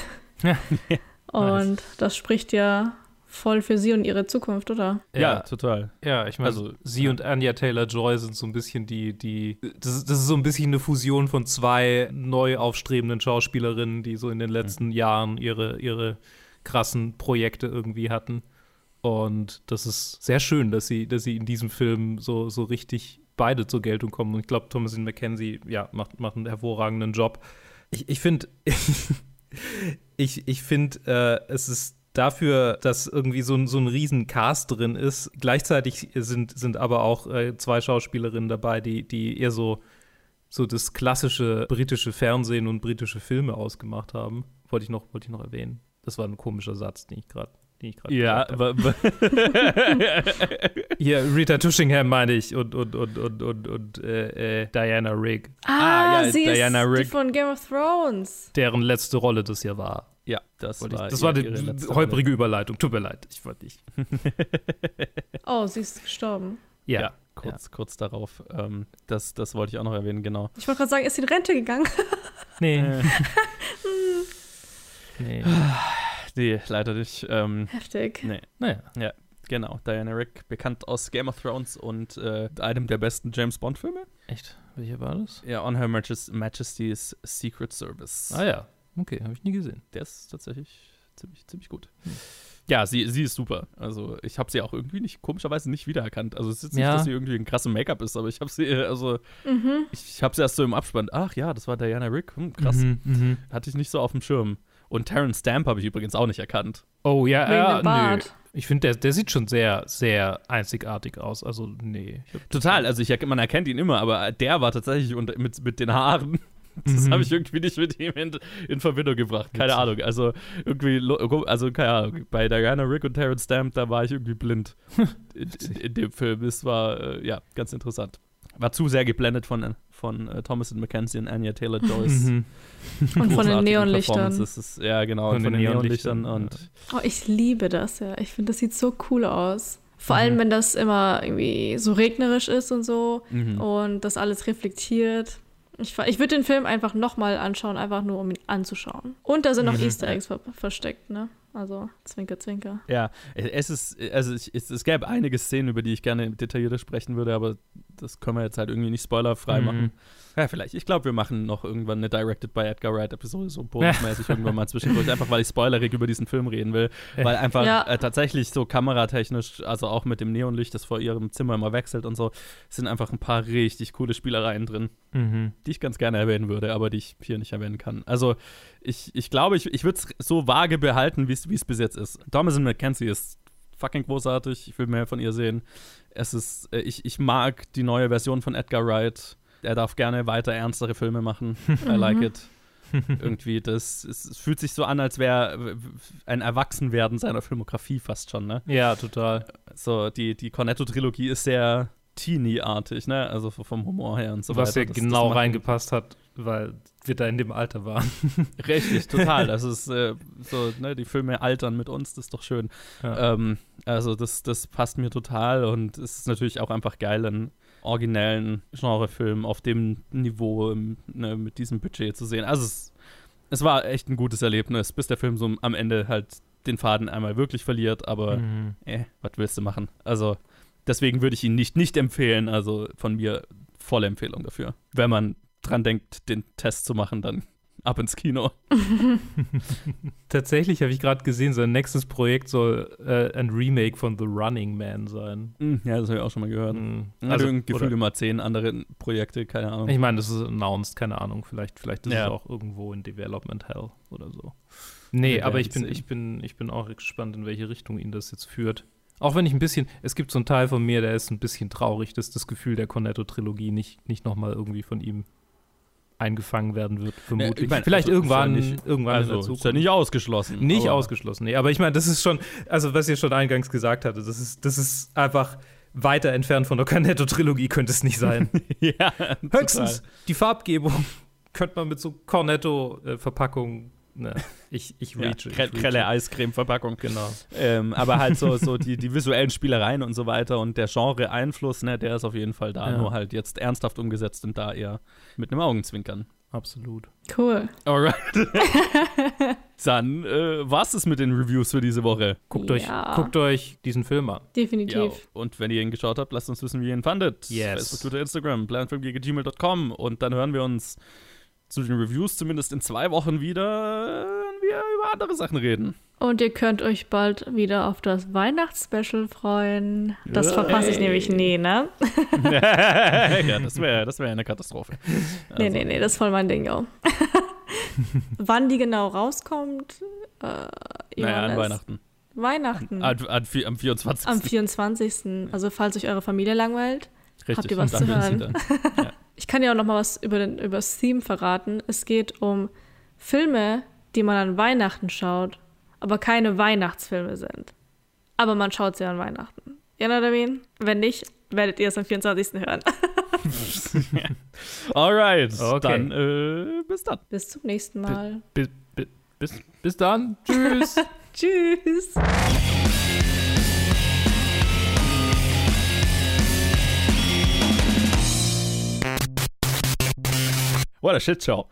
[laughs] und nice. das spricht ja voll für sie und ihre Zukunft, oder? Ja, ja total. Ja, ich meine, also, sie und Anya Taylor-Joy sind so ein bisschen die, die das, ist, das ist so ein bisschen eine Fusion von zwei neu aufstrebenden Schauspielerinnen, die so in den letzten mhm. Jahren ihre, ihre krassen Projekte irgendwie hatten. Und das ist sehr schön, dass sie, dass sie in diesem Film so, so richtig beide zur Geltung kommen. Und ich glaube, Thomasin McKenzie ja, macht, macht einen hervorragenden Job. Ich, ich finde, [laughs] ich, ich finde, äh, es ist dafür, dass irgendwie so ein, so ein riesen Cast drin ist. Gleichzeitig sind, sind aber auch äh, zwei Schauspielerinnen dabei, die, die eher so, so das klassische britische Fernsehen und britische Filme ausgemacht haben. Wollte ich noch, wollte ich noch erwähnen. Das war ein komischer Satz, den ich gerade den ich gerade Ja, aber [laughs] Hier, Rita Tushingham meine ich und, und, und, und, und, und äh, äh, Diana Rigg. Ah, ja, sie Diana ist Rigg. die von Game of Thrones. Deren letzte Rolle das hier war. Ja, das Wollte ich, war das ihr- war die holprige Überleitung. Tut mir leid, ich wollte nicht. [laughs] [laughs] Oh, sie ist gestorben. Ja. kurz, kurz darauf. Ähm, das, das wollte ich auch noch erwähnen, genau. Ich wollte gerade sagen, ist sie in Rente gegangen? Nee. Äh, nee. Nee, leider nicht. Ähm, Heftig. Nee. Naja. Ja, genau. Diana Rick, bekannt aus Game of Thrones und äh, einem der besten James Bond-Filme. Echt? Welcher war das? Ja, On Her Majest Majesty's Secret Service. Ah ja. Okay, habe ich nie gesehen. Der ist tatsächlich ziemlich, ziemlich gut. Ja, sie, sie ist super. Also ich habe sie auch irgendwie nicht, komischerweise nicht wiedererkannt. Also es ist jetzt nicht, Ja. dass sie irgendwie ein krasses Make-up ist, aber ich habe sie, äh, also Mhm. ich, ich habe sie erst so im Abspann. Ach ja, das war Diana Rick. Hm, krass. Mhm, mhm. Hatte ich nicht so auf dem Schirm. Und Terrence Stamp habe ich übrigens auch nicht erkannt. Oh ja, ja nö. Ich finde, der, der sieht schon sehr, sehr einzigartig aus. Also, nee. Total, also ich, man erkennt ihn immer, aber der war tatsächlich unter, mit, mit den Haaren. [laughs] Das Mhm. habe ich irgendwie nicht mit ihm in, in Verbindung gebracht. Keine Ahnung. Also irgendwie, also keine Ahnung. Bei Diana Rick und Terrence Stamp, da war ich irgendwie blind [laughs] in, in, in dem Film. Es war, äh, ja, ganz interessant. War zu sehr geblendet von, von äh, Thomas Mackenzie und Anya Taylor-Joyce. Mhm. Und von den Neonlichtern. Ist- Ja, genau. Von von den den Neonlichtern. Neonlichtern, Und Oh, ich liebe das, ja. Ich finde, das sieht so cool aus. Vor Mhm. allem, wenn das immer irgendwie so regnerisch ist und so Mhm. und das alles reflektiert. Ich, ich würde den Film einfach nochmal anschauen, einfach nur um ihn anzuschauen. Und da sind noch Mhm. Easter Eggs ver versteckt, ne? Also, zwinker, zwinker. Ja, es ist, also ich, es, es gäbe einige Szenen, über die ich gerne detaillierter sprechen würde, aber das können wir jetzt halt irgendwie nicht spoilerfrei Mhm. machen. Ja, vielleicht. Ich glaube, wir machen noch irgendwann eine Directed by Edgar Wright Episode, so bonusmäßig [laughs] irgendwann mal zwischendurch, einfach weil ich spoilerig über diesen Film reden will. Weil einfach Ja. äh, tatsächlich so kameratechnisch, also auch mit dem Neonlicht, das vor ihrem Zimmer immer wechselt und so, sind einfach ein paar richtig coole Spielereien drin Mhm. die ich ganz gerne erwähnen würde, aber die ich hier nicht erwähnen kann. Also, ich, ich glaube, ich, ich würde es so vage behalten, wie es bis jetzt ist. Thomasin McKenzie ist fucking großartig. Ich will mehr von ihr sehen. Es ist, äh, ich, ich mag die neue Version von Edgar Wright. Er darf gerne weiter ernstere Filme machen. I like Mhm. it. Irgendwie, das es, fühlt sich so an, als wäre ein Erwachsenwerden seiner Filmografie fast schon, ne? Ja, total. So, die, die Cornetto-Trilogie ist sehr teeny-artig, ne? Also vom Humor her und so Was weiter. ja Das- genau das reingepasst hat, weil wir da in dem Alter waren. [laughs] Richtig, total. Das ist äh, so, ne, die Filme altern mit uns, das ist doch schön. Ja. Ähm, also das, das passt mir total und es ist natürlich auch einfach geil, einen originellen Genrefilm auf dem Niveau ne, mit diesem Budget zu sehen. Also es, es war echt ein gutes Erlebnis, bis der Film so am Ende halt den Faden einmal wirklich verliert, aber Mhm. äh, was willst du machen? Also deswegen würde ich ihn nicht, nicht empfehlen, also von mir volle Empfehlung dafür. Wenn man dran denkt, den Test zu machen, dann [laughs] ab ins Kino. [laughs] Tatsächlich habe ich gerade gesehen, sein nächstes Projekt soll äh, ein Remake von The Running Man sein. Hm, Ja, das habe ich auch schon mal gehört. Mhm. Also, Also, Gefühl oder- immer zehn andere Projekte, keine Ahnung. Ich meine, das ist announced, keine Ahnung. Vielleicht, vielleicht ist Ja. es auch irgendwo in Development Hell oder so. Nee, Wir aber ich bin, sehen. ich, bin, ich bin auch gespannt, in welche Richtung ihn das jetzt führt. Auch wenn ich ein bisschen, es gibt so einen Teil von mir, der ist ein bisschen traurig, dass das Gefühl der Cornetto-Trilogie nicht, nicht nochmal irgendwie von ihm eingefangen werden wird, vermutlich. ich mein, Vielleicht also, irgendwann, ist ja nicht- irgendwann also, in der ist Zukunft. ja nicht ausgeschlossen. Nicht aber- ausgeschlossen, nee. Aber ich meine, das ist schon, also was ihr schon eingangs gesagt hatte, das ist, das ist einfach weiter entfernt von der Cornetto-Trilogie könnte es nicht sein. [laughs] ja, Höchstens die Farbgebung [laughs] könnte man mit so Cornetto-Verpackung, ne, ich, ich Ja, reach. reach. grelle Eiscreme-Verpackung. Genau. Ähm, aber halt so, so die, die visuellen Spielereien und so weiter und der Genre-Einfluss, ne, der ist auf jeden Fall da, Ja. nur halt jetzt ernsthaft umgesetzt und da eher mit einem Augenzwinkern. Absolut. Cool. Alright. [laughs] Dann äh, war's es mit den Reviews für diese Woche. Guckt, Ja. euch, guckt euch diesen Film an. Definitiv. Ja, und wenn ihr ihn geschaut habt, lasst uns wissen, wie ihr ihn fandet. Yes. Facebook, Twitter, Instagram, planfilmgegen.gmail.com und dann hören wir uns zu den Reviews zumindest in zwei Wochen wieder, wenn wir über andere Sachen reden. Und ihr könnt euch bald wieder auf das Weihnachtsspecial freuen. Das verpasse ich nämlich nie, ne? [laughs] ja, das wäre das wär eine Katastrophe. Also. Nee, nee, nee, das ist voll mein Ding, ja. [laughs] Wann die genau rauskommt? Äh, naja, an Weihnachten. Weihnachten. An, an, am 24. Am 24. Also, falls euch eure Familie langweilt, Richtig, habt ihr was zu hören. [laughs] Ja. Ich kann ja auch noch mal was über, den, über das Theme verraten. Es geht um Filme, die man an Weihnachten schaut aber keine Weihnachtsfilme sind. Aber man schaut sie an Weihnachten. You know what I mean? Wenn nicht, werdet ihr es am 24. hören. [laughs] Alright, okay. dann äh, bis dann. Bis zum nächsten Mal. Bis, bis, bis, bis dann. Tschüss. [laughs] Tschüss. What a shit show.